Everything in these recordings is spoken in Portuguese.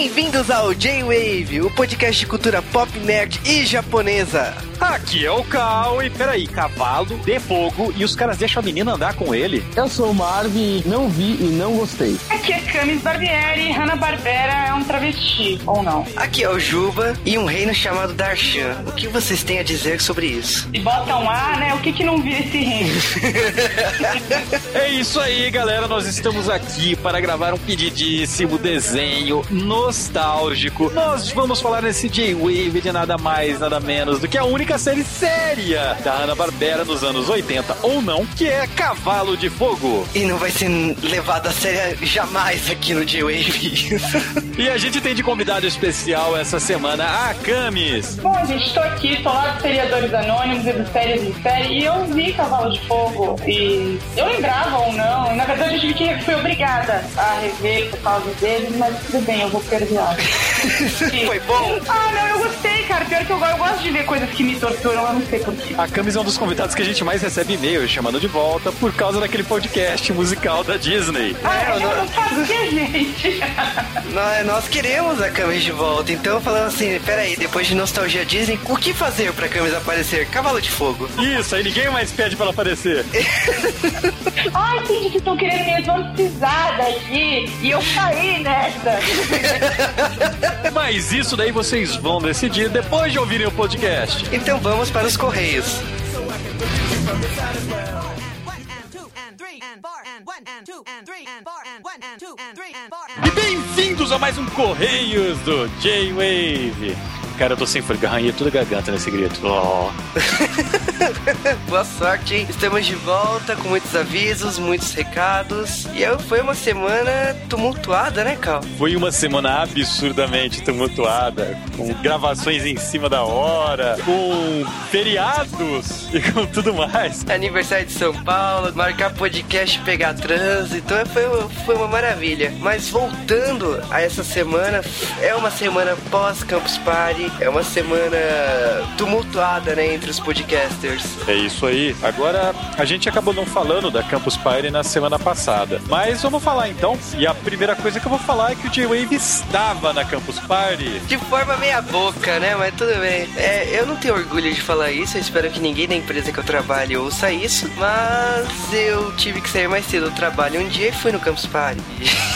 Bem-vindos ao J-Wave, o podcast de cultura pop, nerd e japonesa. Aqui é o Cal e peraí, cavalo de fogo e os caras deixam a menina andar com ele. Eu sou o Marvin, não vi e não gostei. Aqui é Camis Barbieri, Hanna-Barbera é um travesti, ou não? Aqui é o Juba e um reino chamado Darshan. O que vocês têm a dizer sobre isso? E bota um A, né? O que que não vira esse reino? É isso aí, galera. Nós estamos aqui para gravar um pedidíssimo desenho nostálgico. Nós vamos falar nesse J-Wave de nada mais, nada menos do que a única série séria da Hanna-Barbera nos anos 80, ou não, que é Cavalo de Fogo. E não vai ser levado a sério jamais aqui no J-Wave. E a gente tem de convidado especial essa semana a Camis. Bom, gente, tô aqui, tô lá dos seriadores anônimos e dos séries em série, e eu vi Cavalo de Fogo, e eu lembrava ou não, na verdade eu tive que fui obrigada a rever por causa deles, mas tudo bem, eu vou perdoar. Foi bom? Ah, não, eu gostei, cara, pior que eu, eu gosto de ver coisas que me torturam, eu não sei porquê. A Camis é um dos convidados que a gente mais recebe e-mail chamando de volta por causa daquele podcast musical da Disney. Ah, eu não- não sabia, gente. nós, nós queremos a Camis de volta, então falando assim, peraí, depois de nostalgia Disney, o que fazer pra Camis aparecer? Cavalo de Fogo. Isso, aí ninguém mais pede pra ela aparecer. Ai, gente, vocês estão querendo me exorcizar daqui, e eu caí nessa. Mas isso daí vocês vão decidir depois de ouvirem o podcast. Então vamos para os Correios. E bem-vindos a mais um Correios do J-Wave. Cara, eu tô sem fôlego, arranhei toda a garganta nesse grito. Oh. Boa sorte, hein? Estamos de volta com muitos avisos, muitos recados. E eu, foi uma semana tumultuada, né, Cal? Foi uma semana absurdamente tumultuada, com gravações em cima da hora, com feriados e com tudo mais. Aniversário de São Paulo, marcar podcast, pegar trânsito, foi, foi uma maravilha. Mas voltando a essa semana, é uma semana pós-Campus Party, é uma semana tumultuada, né, entre os podcasters. É isso aí. Agora, a gente acabou não falando da Campus Party na semana passada. Mas vamos falar então. E a primeira coisa que eu vou falar é que o J-Wave estava na Campus Party. De forma meia boca, né? Mas tudo bem. É, eu não tenho orgulho de falar isso, eu espero que ninguém da empresa que eu trabalho ouça isso, mas eu tive que sair mais cedo do trabalho um dia e fui no Campus Party.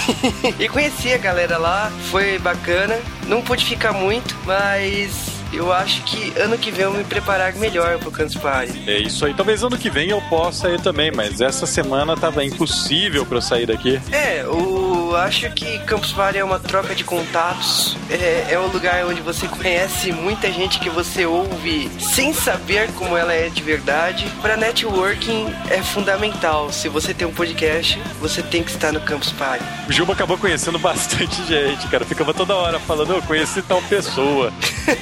e conheci a galera lá, foi bacana. Não pude ficar muito, mas eu acho que ano que vem eu vou me preparar melhor pro Campus Party. É isso aí. Talvez ano que vem eu possa ir também, mas essa semana tava impossível pra eu sair daqui. É, o acho que Campus Party é uma troca de contatos. É, é um lugar onde você conhece muita gente que você ouve sem saber como ela é de verdade. Para networking é fundamental. Se você tem um podcast, você tem que estar no Campus Party. O Juba acabou conhecendo bastante gente, cara. Ficava toda hora falando, eu conheci tal pessoa.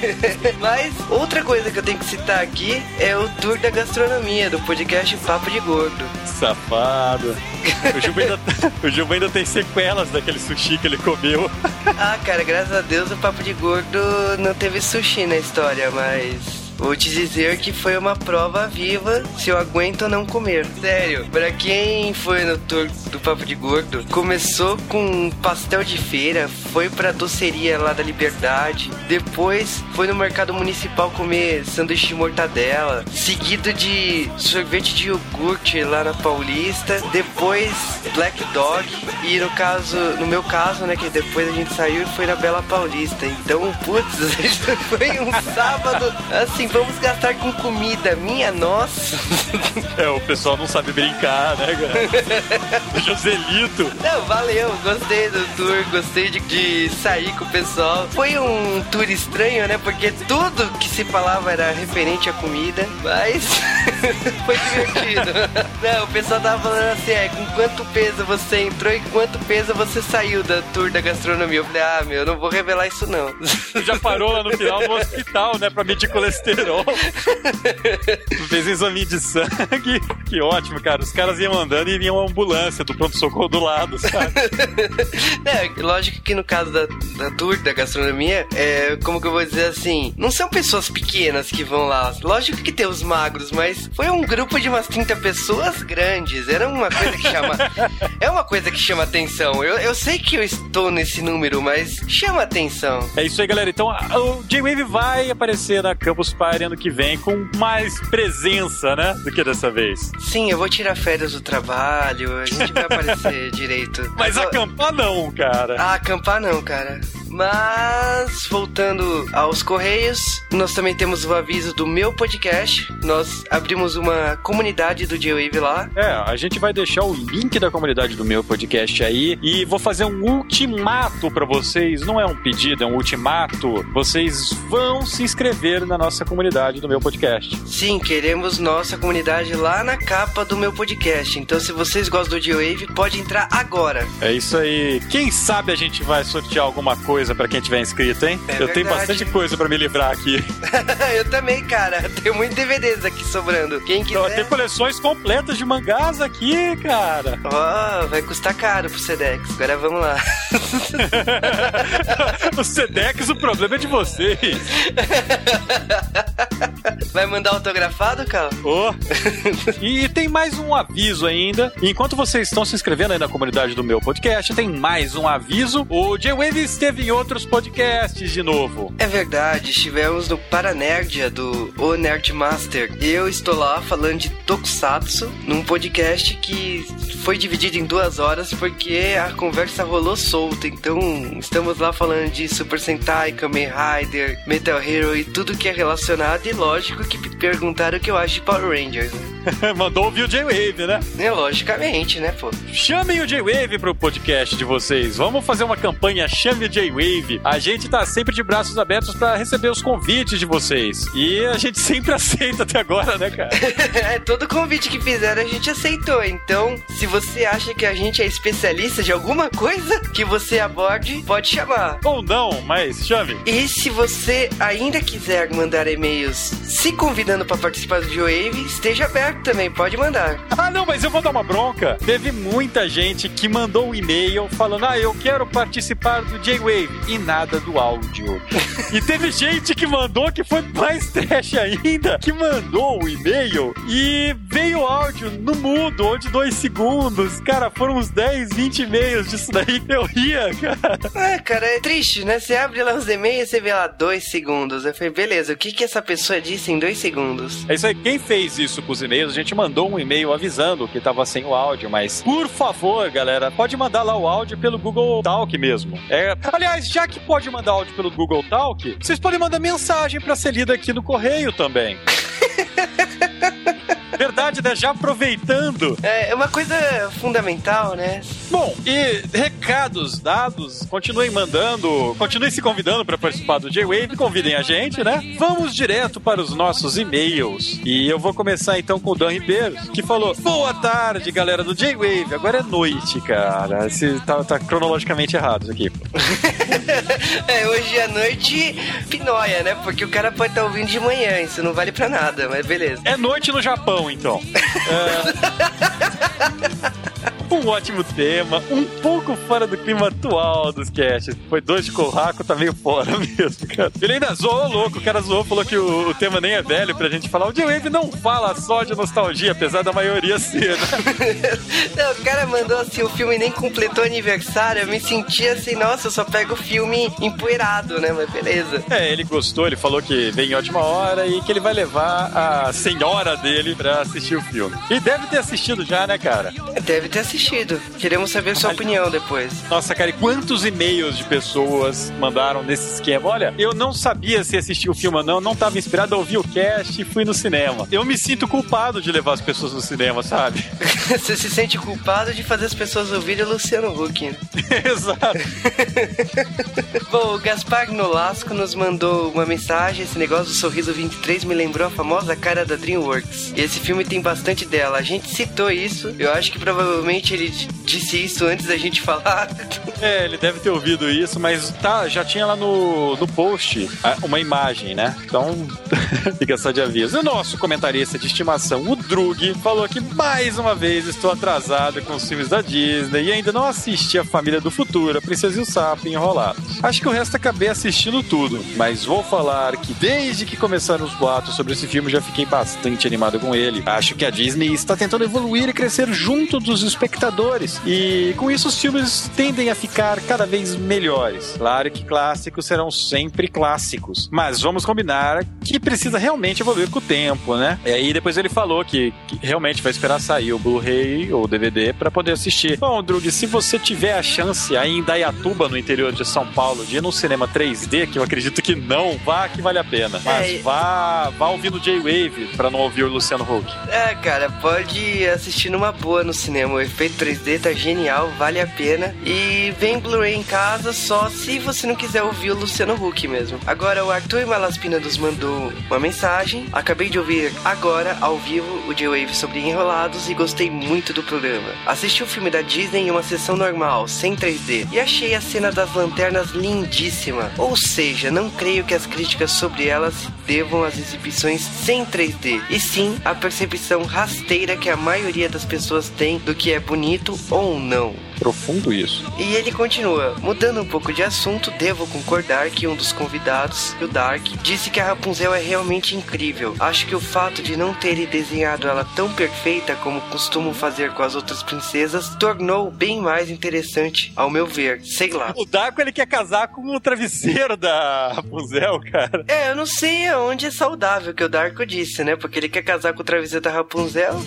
Mas outra coisa que eu tenho que citar aqui é o tour da gastronomia do podcast Papo de Gordo. Safado. O Juba ainda, o Juba ainda tem sequelas daquele sushi que ele comeu. Ah, cara, graças a Deus o Papo de Gordo não teve sushi na história, mas. Vou te dizer que foi uma prova viva se eu aguento ou não comer. Sério, pra quem foi no tour do Papo de Gordo, começou com pastel de feira, foi pra doceria lá da Liberdade, depois foi no mercado municipal comer sanduíche de mortadela, seguido de sorvete de iogurte lá na Paulista, depois Black Dog e no caso, no meu caso, né, que depois a gente saiu e foi na Bela Paulista. Então, putz, foi um sábado assim, vamos gastar com comida, minha nossa. É, o pessoal não sabe brincar, né, cara? Joselito. Não, valeu, gostei do tour, gostei de, de sair com o pessoal. Foi um tour estranho, né? Porque tudo que se falava era referente à comida, mas foi divertido. Não, o pessoal tava falando assim, é, com quanto peso você entrou e quanto peso você saiu da tour da gastronomia. Eu falei, ah, meu, não vou revelar isso não. Já parou lá no final no hospital, né, pra medir colesterol. Fez exame de sangue. Que ótimo, cara. Os caras iam andando e vinha uma ambulância do pronto-socorro do lado, sabe? É, lógico que no caso da, da tour da gastronomia, é, como que eu vou dizer assim, não são pessoas pequenas que vão lá. Lógico que tem os magros, mas foi um grupo de umas 30 pessoas grandes. Era uma coisa que chama. é uma coisa que chama atenção. Eu, eu sei que eu estou nesse número, mas chama atenção. É isso aí, galera. Então, o J-Wave vai aparecer na Campus Party ano que vem com mais presença, né? Do que dessa vez. Sim, eu vou tirar férias do trabalho, a gente vai aparecer direito. Mas Eu- acampar não, cara. Ah, acampar não, cara. Mas, voltando aos Correios, nós também temos o aviso do meu podcast. Nós abrimos uma comunidade do J-Wave lá. É, a gente vai deixar o link da comunidade do meu podcast aí e vou fazer um ultimato pra vocês. Não é um pedido, é um ultimato. Vocês vão se inscrever na nossa comunidade do meu podcast. Sim, queremos nossa comunidade lá na capa do meu podcast. Então, se vocês gostam do J-Wave, pode entrar agora. É isso aí. Quem sabe a gente vai sortear alguma coisa pra quem tiver inscrito, hein? É Eu tenho verdade. bastante coisa pra me livrar aqui. eu também, cara. Tenho muitos DVDs aqui sobrando. Quem quiser. Tem coleções completas de mangás aqui, cara. Ó, vai custar caro pro Sedex. Agora vamos lá. o Sedex, o problema é de vocês. Vai mandar autografado, Cal? Ô. E tem mais um aviso ainda. Enquanto vocês estão se inscrevendo aí na comunidade do meu podcast, tem mais um aviso. O J-Wave esteve em outros podcasts de novo. É verdade, estivemos no Paranerdia do O Nerd Master. Eu estou lá falando de Tokusatsu num podcast que foi dividido em duas horas porque a conversa rolou solta. Então estamos lá falando de Super Sentai, Kamen Rider, Metal Hero e tudo que é relacionado. E lógico que perguntaram o que eu acho de Power Rangers. Né? Mandou ouvir o J-Wave, né? É, logicamente, né, pô? Chamem o J-Wave pro podcast de vocês. Vamos fazer uma campanha Chame o J-Wave. A gente tá sempre de braços abertos pra receber os convites de vocês. E a gente sempre aceita até agora, né, cara? É, todo convite que fizeram a gente aceitou. Então, se você acha que a gente é especialista de alguma coisa que você aborde, pode chamar. Ou não, mas chame. E se você ainda quiser mandar e-mails se convidando para participar do Wave, esteja aberto também, pode mandar. Ah, não, mas eu vou dar uma bronca. Teve muita gente que mandou um e-mail falando: Ah, eu quero participar do J-Wave. E nada do áudio. e teve gente que mandou que foi mais trash ainda, que mandou o e-mail e veio o áudio no mudo, ou de dois segundos. Cara, foram uns 10, 20 e-mails disso daí. Eu ria, cara. É, cara, é triste, né? Você abre lá os e-mails e você vê lá dois segundos. Eu falei, beleza, o que que essa pessoa disse em dois segundos? É isso aí. Quem fez isso com os e-mails, a gente mandou um e-mail avisando que tava sem o áudio, mas por favor, galera, pode mandar lá o áudio pelo Google Talk mesmo. É, aliás, já que pode mandar áudio pelo Google Talk, vocês podem mandar mensagem pra ser lida aqui no correio também. Verdade, né? Já aproveitando. É é uma coisa fundamental, né? Bom, e recados dados, continuem mandando, continuem se convidando para participar do J-Wave, convidem a gente, né? Vamos direto para os nossos e-mails. E eu vou começar então com o Dan Ribeiro, que falou: Boa tarde, galera do J-Wave. Agora é noite, cara. Esse tá, tá cronologicamente errado isso aqui. É, hoje à noite, pinóia, né? Porque o cara pode estar ouvindo de manhã, isso não vale pra nada, mas beleza. É noite no Japão, então. É... Um ótimo tema, um pouco fora do clima atual dos casts. Foi dois de Corraco, tá meio fora mesmo, cara. Ele ainda zoou louco, o cara zoou, falou que o, o tema nem é velho pra gente falar. O J-Wave não fala só de nostalgia, apesar da maioria ser, né? Não, o cara mandou assim, o filme nem completou aniversário, eu me senti assim, nossa, eu só pego o filme empoeirado, né? Mas beleza. É, ele gostou, ele falou que vem em ótima hora e que ele vai levar a senhora dele pra assistir o filme. E deve ter assistido já, né, cara? Deve ter assistido. Queremos saber sua opinião depois. Nossa, cara, e quantos e-mails de pessoas mandaram nesse esquema? Olha, eu não sabia se assistir o filme ou não, não tava inspirado a ouvir o cast e fui no cinema. Eu me sinto culpado de levar as pessoas no cinema, sabe? Você se sente culpado de fazer as pessoas ouvirem o Luciano Huck. né? Exato. Bom, o Gaspar Nolasco nos mandou uma mensagem. Esse negócio do sorriso 23 me lembrou a famosa cara da DreamWorks. E esse filme tem bastante dela. A gente citou isso. Eu acho que provavelmente ele disse isso antes da gente falar. É, ele deve ter ouvido isso, mas tá, já tinha lá no, no post ah, uma imagem, né? Então, fica só de aviso. O nosso comentarista de estimação, o Drug, falou que mais uma vez estou atrasado com os filmes da Disney e ainda não assisti a Família do Futuro, a Princesa e o Sapo enrolados. Acho que o resto acabei assistindo tudo, mas vou falar que desde que começaram os boatos sobre esse filme já fiquei bastante animado com ele. Acho que a Disney está tentando evoluir e crescer junto dos espectadores e com isso os filmes tendem a ficar cada vez melhores. Claro que clássicos serão sempre clássicos, mas vamos combinar que precisa realmente evoluir com o tempo, né? E aí depois ele falou que, que realmente vai esperar sair o Blu-ray ou DVD para poder assistir. Bom, Drug, se você tiver a chance aí em Dayatuba, no interior de São Paulo, de ir num cinema 3D, que eu acredito que não, vá que vale a pena. Mas É, vá, vá ouvindo J-Wave pra não ouvir o Luciano Huck. É, cara, pode assistir numa boa no cinema. O efeito 3D tá genial, vale a pena. E vem Blu-ray em casa só se você não quiser ouvir o Luciano Huck mesmo. Agora, o Arthur Malaspina nos mandou uma mensagem. Acabei de ouvir agora, ao vivo, o J-Wave sobre Enrolados e gostei muito do programa. Assisti o filme da Disney em uma sessão normal, sem 3D, e achei a cena das lanternas lindíssima. Ou seja, não creio que as críticas sobre elas devam às exibições sem 3D, e sim à percepção rasteira que a maioria das pessoas tem do que é bonito ou não. Profundo isso. E ele continua, mudando um pouco de assunto, devo concordar que um dos convidados, o Dark, disse que a Rapunzel é realmente incrível. Acho que o fato de não terem desenhado ela tão perfeita como costumam fazer com as outras princesas tornou bem mais interessante, ao meu ver. Sei lá. O Daco ele quer casar com o travesseiro da Rapunzel, cara. É, eu não sei aonde é saudável que o Darko disse, né? Porque ele quer casar com o travesseiro da Rapunzel.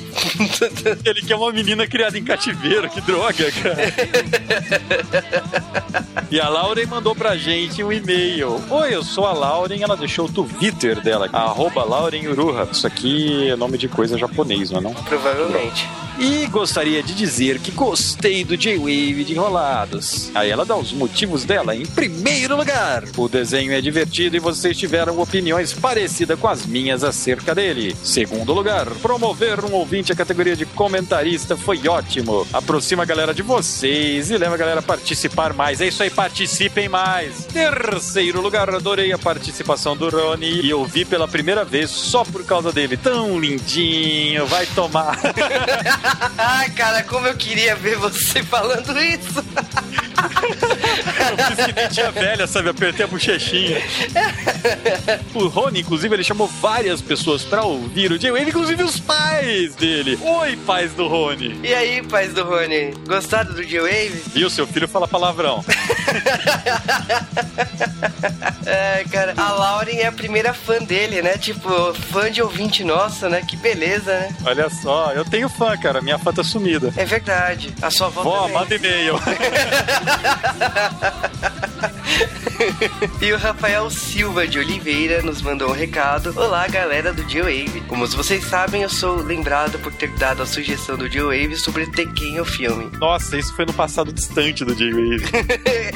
Ele quer uma menina criada em cativeiro, que droga, cara. e a Lauren mandou pra gente um e-mail. Oi, eu sou a Lauren, ela deixou o Twitter dela, arroba Lauren Uruha. Isso aqui é nome de coisa japonês, não é não? Provavelmente. E gostaria de dizer que gostei do J-Wave de Enrolados. Aí ela dá os motivos dela. Em primeiro lugar, o desenho é divertido e vocês tiveram opiniões parecidas com as minhas acerca dele. Segundo lugar, promover um ouvinte à categoria de comentarista foi ótimo. Aproxima a galera de vocês e leva a galera a participar mais. É isso aí, participem mais. Terceiro lugar, adorei a participação do Rony e ouvi pela primeira vez só por causa dele. Tão lindinho, vai tomar. Ai, cara, como eu queria ver você falando isso. Eu fiz que nem tia velha, sabe? Apertei a bochechinha. O Rony, inclusive, ele chamou várias pessoas pra ouvir o J-Wave, inclusive os pais dele. Oi, pais do Rony. E aí, pais do Rony, gostaram do J-Wave? E o seu filho fala palavrão. É, cara, a Lauren é a primeira fã dele, né? Tipo, fã de ouvinte nossa, né? Que beleza, né? Olha só, eu tenho fã, cara. Minha fã tá sumida. É verdade. A sua avó Vó, manda e-mail. E o Rafael Silva de Oliveira nos mandou um recado. Olá, galera do G-Wave. Como vocês sabem, eu sou lembrado por ter dado a sugestão do G-Wave sobre Tekken, o filme. Nossa, isso foi no passado distante do J-Wave.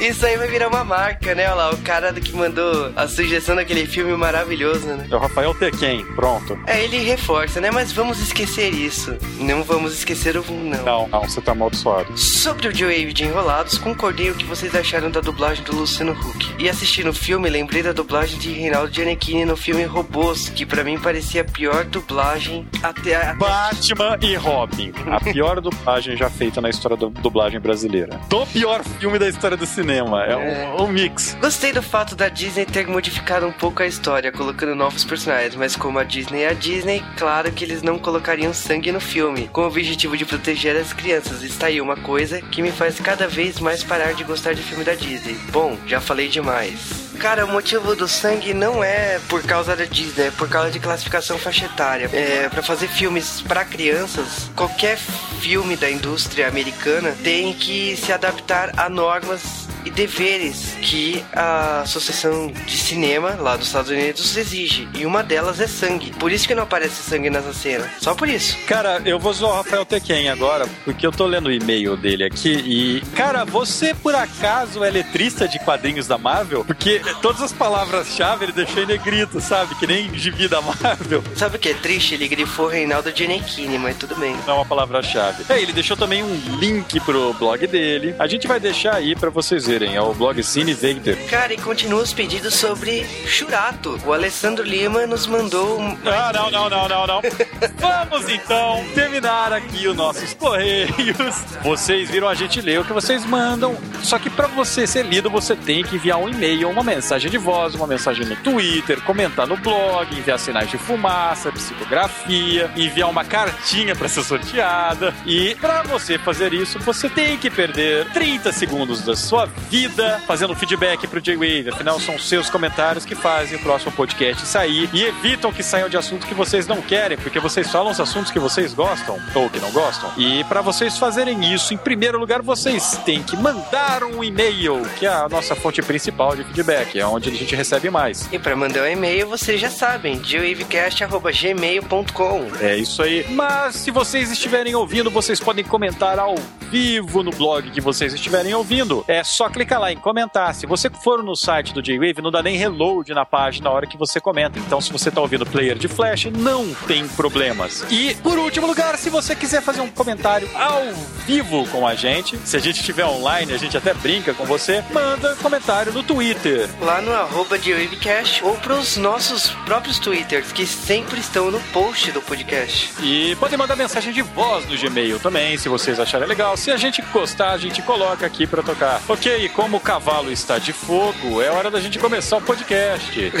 Isso aí vai virar uma marca, né? Olha lá, o cara que mandou a sugestão daquele filme maravilhoso, né? É o Rafael Tequen, pronto. É, ele reforça, né? Mas vamos esquecer isso. Não vamos esquecer o não. Não, não, você tá amaldiçoado. Sobre o J-Wave de Enrolados, concordei o que vocês acharam da dublagem do Luciano Huck. E assistindo o filme, lembrei da dublagem de Reinaldo Giannichini no filme Robôs, que pra mim parecia a pior dublagem até a... Batman e Robin. A pior dublagem já feita na história da dublagem brasileira. Do pior filme da história do cinema. É, Um, um mix. Gostei do fato da Disney ter modificado um pouco a história, colocando novos personagens, mas como a Disney é a Disney, claro que eles não colocariam sangue no filme, com o objetivo de proteger as crianças. Está aí uma coisa que me faz cada vez mais parar de gostar de filme da Disney. Bom, já falei demais. Cara, o motivo do sangue não é por causa da Disney, é por causa de classificação faixa etária. É, para fazer filmes para crianças, qualquer filme da indústria americana tem que se adaptar a normas e deveres que a Associação de Cinema lá dos Estados Unidos exige. E uma delas é sangue. Por isso que não aparece sangue nessa cena. Só por isso. Cara, eu vou zoar o Rafael Tequen agora, porque eu tô lendo o e-mail dele aqui e. Cara, você por acaso é letrista de quadrinhos da Marvel? Porque todas as palavras-chave ele deixou em negrito, sabe? Que nem gibi da Marvel. Sabe o que é triste? Ele grifou Reinaldo Giannichini, mas tudo bem. Não é uma palavra-chave. É, ele deixou também um link pro blog dele. A gente vai deixar aí pra vocês verem. É o blog Cine Vader. Cara, e continua os pedidos sobre Churato. O Alessandro Lima nos mandou um. Ah, não, não, não, não, não. Vamos então terminar aqui os nossos correios. Vocês viram a gente ler o que vocês mandam. Só que pra você ser lido, você tem que enviar um e-mail, uma mensagem de voz, uma mensagem no Twitter, comentar no blog, enviar sinais de fumaça, psicografia, enviar uma cartinha pra ser sorteada. E pra você fazer isso, você tem que perder 30 segundos da sua vida fazendo feedback pro J-Wave. Afinal, são seus comentários que fazem o próximo podcast sair e evitam que saiam de assuntos que vocês não querem, porque vocês falam os assuntos que vocês gostam ou que não gostam. E para vocês fazerem isso, em primeiro lugar, vocês têm que mandar um e-mail, que é a nossa fonte principal de feedback, é onde a gente recebe mais. E pra mandar um e-mail, vocês já sabem, geowavecast.gmail.com. É isso aí. Mas se vocês estiverem ouvindo, vocês podem comentar ao vivo no blog que vocês estiverem ouvindo. É só clicar lá em comentar. Se você for no site do J-Wave, não dá nem reload na página na hora que você comenta. Então, se você está ouvindo player de flash, não tem problemas. E, por último lugar, se você quiser fazer um comentário ao vivo com a gente, se a gente estiver online, a gente até brinca com você, manda comentário no Twitter. Lá no arroba geowavecast ou pros nossos próprios twitters, que sempre estão no post do podcast. E podem mandar mensagem de voz no Gmail também, se vocês acharem legal. Se a gente gostar, a gente coloca aqui pra tocar. Ok, como o cavalo está de fogo, é hora da gente começar o podcast.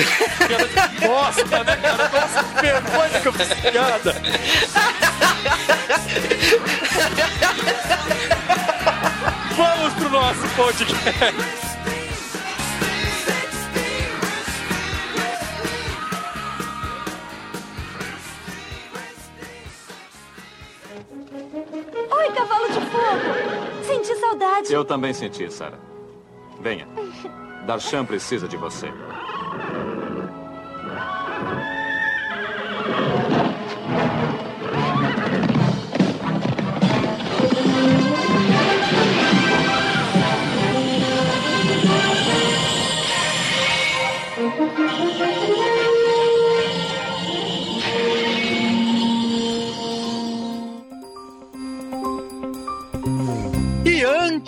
Bosta, né, cara? Nossa, que vergonha que eu fiz piada. Vamos pro nosso podcast. Oi, cavalo de fogo! Senti saudade. Eu também senti, Sarah. Venha. Darshan precisa de você.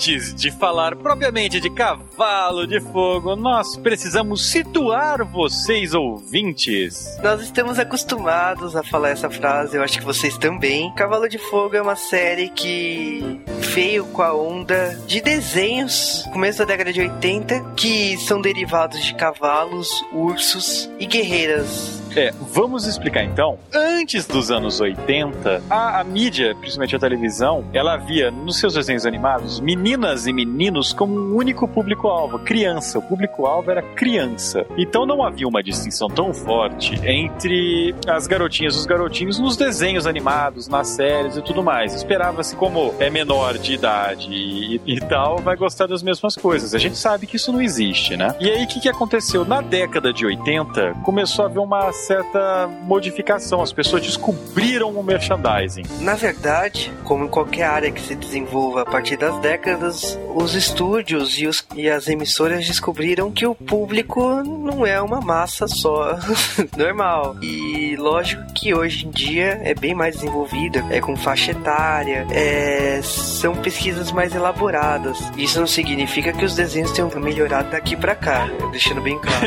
Antes de falar propriamente de cavalo de fogo, nós precisamos situar vocês ouvintes. Nós estamos acostumados a falar essa frase, eu acho que vocês também. Cavalo de Fogo é uma série que veio com a onda de desenhos, começo da década de 80, que são derivados de cavalos, ursos e guerreiras. É, vamos explicar então. Antes dos anos 80, a, a mídia, principalmente a televisão, ela via nos seus desenhos animados meninas e meninos como um único público-alvo, criança. O público-alvo era criança. Então não havia uma distinção tão forte entre as garotinhas e os garotinhos nos desenhos animados, nas séries e tudo mais. Esperava-se como é menor de idade e, e tal, vai gostar das mesmas coisas. A gente sabe que isso não existe, né? E aí o que, que aconteceu? Na década de 80, começou a haver uma certa modificação. As pessoas descobriram o merchandising. Na verdade, como em qualquer área que se desenvolva a partir das décadas, os estúdios e, os- e as emissoras descobriram que o público não é uma massa só normal. E lógico que hoje em dia é bem mais desenvolvida, é com faixa etária, é, são pesquisas mais elaboradas. Isso não significa que os desenhos tenham melhorado daqui pra cá, deixando bem claro.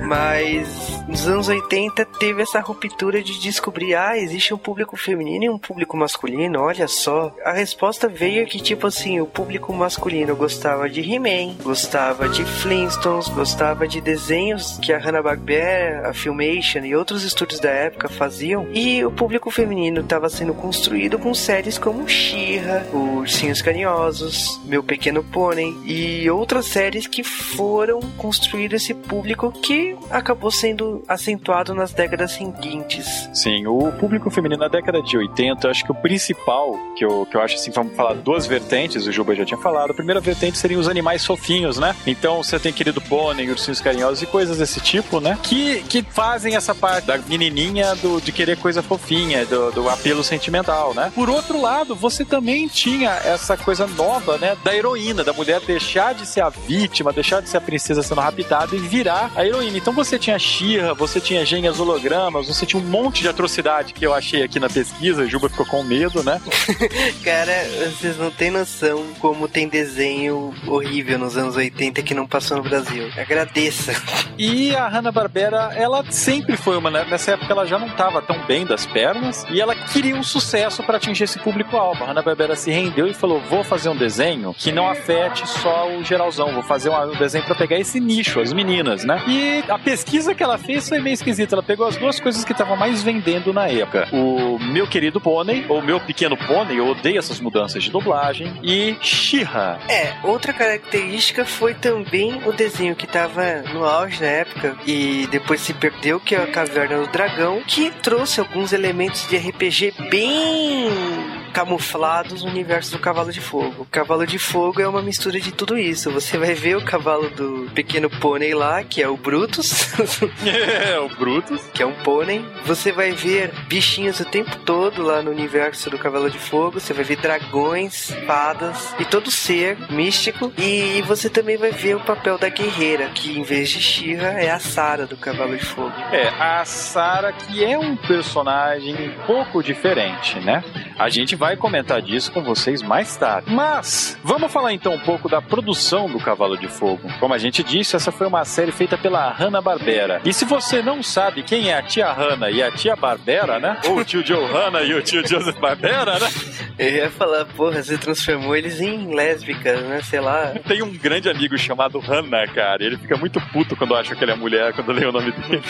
Mas nos anos 80 teve essa ruptura de descobrir, ah, existe um público feminino e um público masculino, olha só. A resposta veio que, tipo assim, o público masculino gostava de He-Man, gostava de Flintstones, gostava de desenhos que a Hanna-Barbera, a Filmation e outros estúdios da época faziam, e o público feminino estava sendo construído com séries como She-Ra, Ursinhos Carinhosos, Meu Pequeno Pônei e outras séries que foram construindo esse público que acabou sendo acentuado nas décadas seguintes. Sim, o público feminino na década de 80, acho que o principal, que eu, que eu acho assim, vamos falar duas vertentes, o Juba já tinha falado. A primeira vertente seriam os animais fofinhos, né? Então você tem querido pônei, ursinhos carinhosos e coisas desse tipo, né? Que, que fazem essa parte da menininha do, de querer coisa fofinha, do, do apelo sentimental, né? Por outro lado, você também tinha essa coisa nova, né? Da heroína, da mulher deixar de ser a vítima, deixar de ser a princesa sendo raptada e virar a heroína. Então você tinha Você tinha gênias hologramas, você tinha um monte de atrocidade que eu achei aqui na pesquisa. A Juba ficou com medo, né? Cara, vocês não têm noção como tem desenho horrível nos anos 80 que não passou no Brasil. Agradeça. E a Hanna-Barbera, ela sempre foi uma. né? Nessa época ela já não estava tão bem das pernas e ela queria um sucesso para atingir esse público-alvo. A Hanna-Barbera se rendeu e falou: vou fazer um desenho que não afete só o geralzão, vou fazer um desenho para pegar esse nicho, as meninas, né? E a pesquisa que ela fez foi meio esquisita. Ela pegou as duas coisas que estavam mais vendendo na época: o Meu Querido Pônei, ou Meu Pequeno Pônei, eu odeio essas mudanças de dublagem, e She-Ra. É, outra característica foi também o desenho que tava no auge na época e depois se perdeu, que é a Caverna do Dragão, que trouxe alguns elementos de RPG bem camuflados no universo do Cavalo de Fogo. O Cavalo de Fogo é uma mistura de tudo isso. Você vai ver o cavalo do pequeno pônei lá, que é o Brutus, É, o Brutus. que é um pônei. Você vai ver bichinhos o tempo todo lá no universo do Cavalo de Fogo. Você vai ver dragões, fadas e todo ser místico. E você também vai ver o papel da guerreira, que em vez de Shira é a Sara do Cavalo de Fogo. É, a Sarah, que é um personagem um pouco diferente, né? A gente vai comentar disso com vocês mais tarde. Mas, vamos falar então um pouco da produção do Cavalo de Fogo. Como a gente disse, essa foi uma série feita pela Hanna-Barbera. E se você não sabe quem é a tia Hanna e a tia Barbera, né? Ou o tio Joe Hanna e o tio Joseph Barbera, né? Eu ia falar, porra, você transformou eles em lésbicas, né? Sei lá. Tem um grande amigo chamado Hanna, cara. Ele fica muito puto quando acha que ele é mulher, quando lê o nome dele.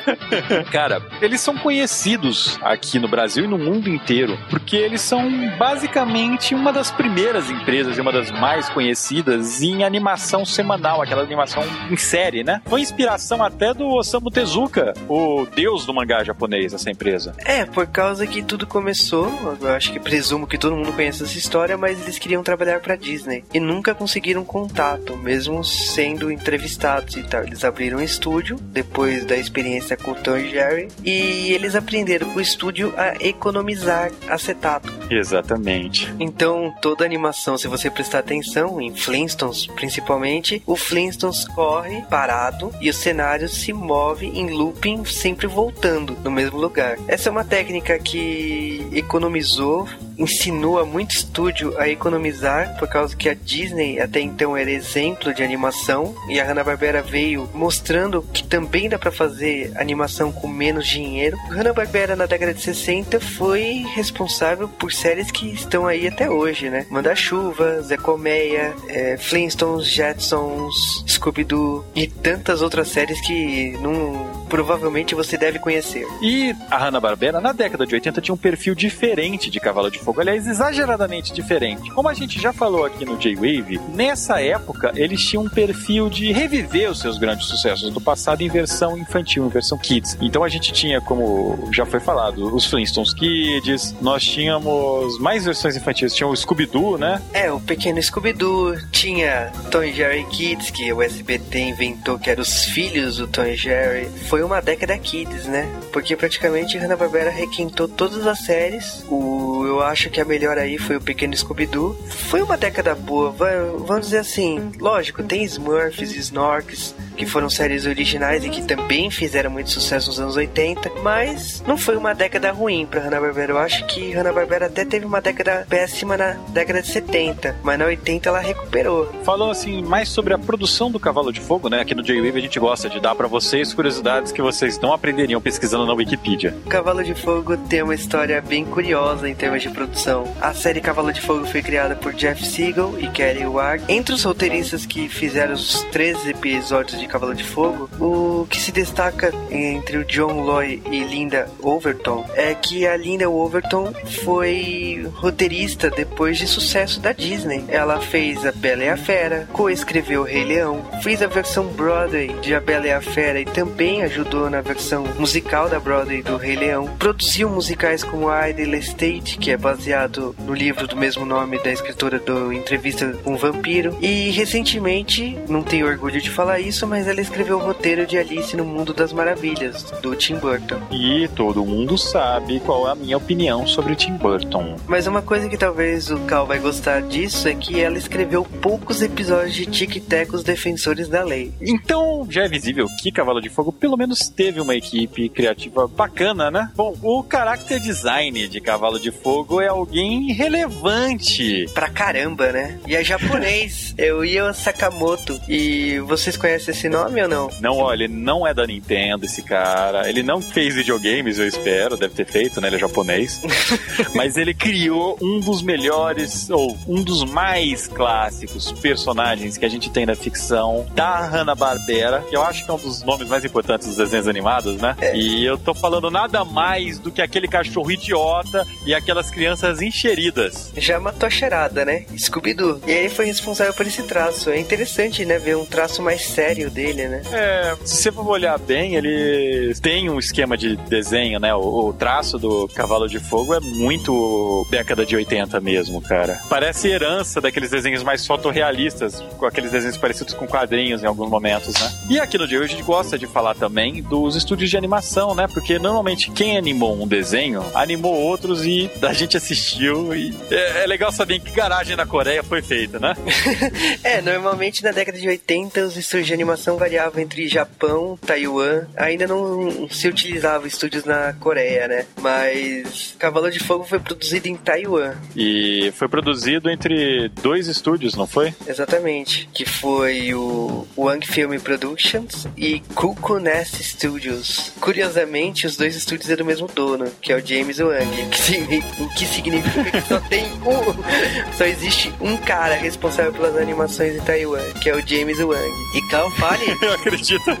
cara, eles são conhecidos aqui no Brasil e no mundo inteiro, porque eles são basicamente uma das primeiras empresas e uma das mais conhecidas em animação semanal, aquela animação em série, né? Foi inspiração até do Osamu Tezuka, o deus do mangá japonês, essa empresa. É, por causa que tudo começou, eu acho que presumo que todo mundo conhece essa história, mas eles queriam trabalhar pra Disney e nunca conseguiram contato, mesmo sendo entrevistados e tal. Eles abriram um estúdio depois da experiência com o Tom e Jerry e eles aprenderam com o estúdio a economizar acetato. Exatamente. Então, toda animação, se você prestar atenção, em Flintstones principalmente, o Flintstones corre parado e o cenário se move em looping, sempre voltando no mesmo lugar. Essa é uma técnica que economizou, ensinou a muito estúdio a economizar, por causa que a Disney até então era exemplo de animação e a Hanna-Barbera veio mostrando que também dá para fazer animação com menos dinheiro. Hanna-Barbera na década de 60 foi responsável por séries que estão aí até hoje, né? Manda-Chuva, Zé Colmeia, é, Flintstones, Jetsons, Scooby-Doo e tantas outras séries que não, provavelmente você deve conhecer. E a Hanna-Barbera, na década de 80, tinha um perfil diferente de Cavalo de Fogo, aliás, exageradamente diferente. Como a gente já falou aqui no J-Wave, nessa época eles tinham um perfil de reviver os seus grandes sucessos do passado em versão infantil, em versão kids. Então a gente tinha, como já foi falado, os Flintstones Kids, nós tínhamos mais versões infantis, tinha o Scooby-Doo, né? É, o pequeno Scooby-Doo, tinha Tom e Jerry Kids, que o SBT inventou que eram os filhos do Tom e Jerry. Foi uma década Kids, né? Porque praticamente Hanna-Barbera requintou todas as séries. O, eu acho que a melhor aí foi o pequeno Scooby-Doo. Foi uma década boa, vamos dizer assim. Lógico, tem Smurfs e Snorks, que foram séries originais e que também fizeram muito sucesso nos anos 80, mas não foi uma década ruim pra Hanna-Barbera. Eu acho que Hanna-Barbera até teve uma década péssima na década de 70, mas na 80 ela recuperou. Falou assim mais sobre a produção do Cavalo de Fogo, né? Aqui no J-Wave a gente gosta de dar pra vocês curiosidades que vocês não aprenderiam pesquisando na Wikipedia. O Cavalo de Fogo tem uma história bem curiosa em termos problemas de produção. A série Cavalo de Fogo foi criada por Jeff Siegel e Kelly Ward. Entre os roteiristas que fizeram os 13 episódios de Cavalo de Fogo, o que se destaca entre o John Loy e Linda Overton é que a Linda Overton foi roteirista depois de sucesso da Disney. Ela fez A Bela e a Fera, coescreveu Rei Leão, fez a versão Broadway de A Bela e a Fera e também ajudou na versão musical da Broadway do Rei Leão. Produziu musicais como Idle Estate, que é baseado no livro do mesmo nome da escritora do Entrevista com um Vampiro. E recentemente, não tenho orgulho de falar isso, mas ela escreveu o roteiro de Alice no Mundo das Maravilhas, do Tim Burton. E todo mundo sabe qual é a minha opinião sobre Tim Burton. Mas uma coisa que talvez o Cal vai gostar disso é que ela escreveu poucos episódios de Tic Tac os Defensores da Lei. Então, já é visível que Cavalo de Fogo pelo menos teve uma equipe criativa bacana, né? Bom, o character design de Cavalo de Fogo é alguém relevante. Pra caramba, né? E é japonês. é o Io Sakamoto. E vocês conhecem esse nome ou não? Não, olha, ele não é da Nintendo, esse cara. Ele não fez videogames, eu espero, deve ter feito, né? Ele é japonês. Mas ele criou um dos melhores, ou um dos mais clássicos personagens que a gente tem na ficção da Hanna-Barbera, que eu acho que é um dos nomes mais importantes dos desenhos animados, né? É. E eu tô falando nada mais do que aquele cachorro idiota e crianças encheridas. Já matou a cheirada, né? Scooby-Doo. E ele foi responsável por esse traço. É interessante, né? Ver um traço mais sério dele, né? É, se você for olhar bem, ele tem um esquema de desenho, né? O, o traço do Cavalo de Fogo é muito década de 80 mesmo, cara. Parece herança daqueles desenhos mais fotorrealistas, com aqueles desenhos parecidos com quadrinhos em alguns momentos, né? E aqui no dia a gente gosta de falar também dos estúdios de animação, né? Porque normalmente quem animou um desenho, animou outros e a gente assistiu e é, é legal saber em que garagem na Coreia foi feita, né? é, normalmente na década de 80 os estúdios de animação variavam entre Japão, Taiwan. Ainda não se utilizava estúdios na Coreia, né? Mas Cavalo de Fogo foi produzido em Taiwan. E foi produzido entre dois estúdios, não foi? Exatamente. Que foi o Wang Film Productions e Kuku Nest Studios. Curiosamente, os dois estúdios é do mesmo dono, que é o James Wang. Que significa, o que, significa que só tem um. Só existe um cara responsável pelas animações em Taiwan, que é o James Wang. E Cal, fale. Eu acredito.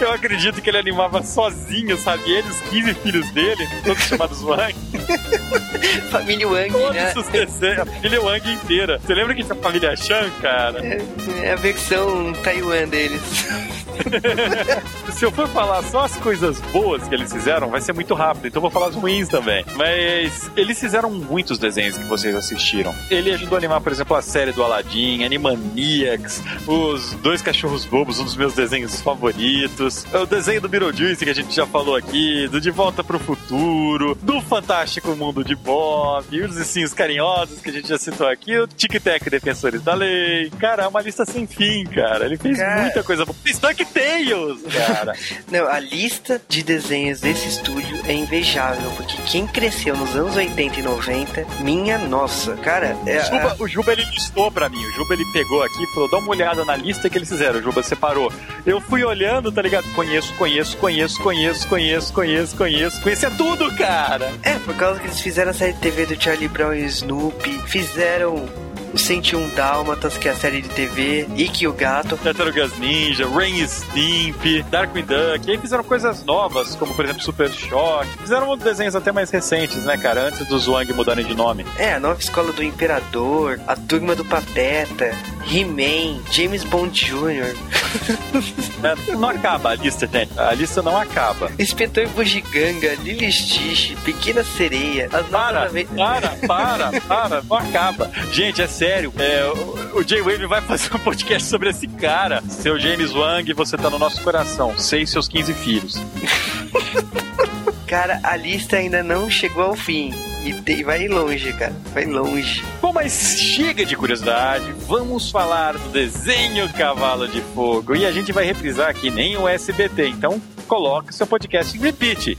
Eu acredito que ele animava sozinho, sabe? Ele, os 15 filhos dele, todos chamados Wang. família Wang, Todos né? os desenhos, a família Wang inteira. Você lembra que tinha a família Chan, cara? É a versão Taiwan deles. Se eu for falar só as coisas boas que eles fizeram, vai ser muito rápido, então eu vou falar as ruins também. Mas eles fizeram muitos desenhos que vocês assistiram. Ele ajudou a animar, por exemplo, a série do Aladdin, Animaniacs, os dois cachorros bobos, um dos meus desenhos favoritos, o desenho do Beetlejuice que a gente já falou aqui, do De Volta pro Futuro, do Fantástico Mundo de Bob, os ursinhos carinhosos que a gente já citou aqui, o Tic Tac Defensores da Lei. Cara, é uma lista sem fim, cara. Ele fez Cara. muita coisa boa. Fez DuckTales, cara. Não, a lista de desenhos desse estúdio é invejável, porque quem cresceu nos anos 80 e 90, minha nossa, cara, é, Juba, o Juba ele listou pra mim. O Juba ele pegou aqui e falou: dá uma olhada na lista que eles fizeram. O Juba separou. Eu fui olhando, tá ligado? Conheço, conheço, conheço, conheço, conheço, conheço, conheço. Conhecia tudo, cara. É, por causa que eles fizeram a série de TV do Charlie Brown e Snoopy, fizeram 101 Dálmatas, que é a série de TV, Ikki o Gato. Tartarugas Ninja, Rain Stimp, Darkwing Duck. E aí fizeram coisas novas, como por exemplo Super Shock. Fizeram desenhos até mais recentes, né, cara? Antes dos Wang mudarem de nome. É, a nova escola do Imperador, a turma do Pateta, He-Man, James Bond Jr., É, Não acaba a lista, gente. A lista não acaba. Inspetor Bugiganga, Lily Stitch, Pequena Sereia, as Para, para, para, para, não acaba. Gente, é sério, é, o, o J-Wave vai fazer um podcast sobre esse cara. Seu James Wang, você tá no nosso coração. Sei seus 15 filhos. Cara, a lista ainda não chegou ao fim. E te- vai longe, cara. Vai longe. Bom, mas chega de curiosidade, vamos falar do desenho Cavalo de Fogo. E a gente vai reprisar aqui nem o SBT, então coloque seu podcast em repeat.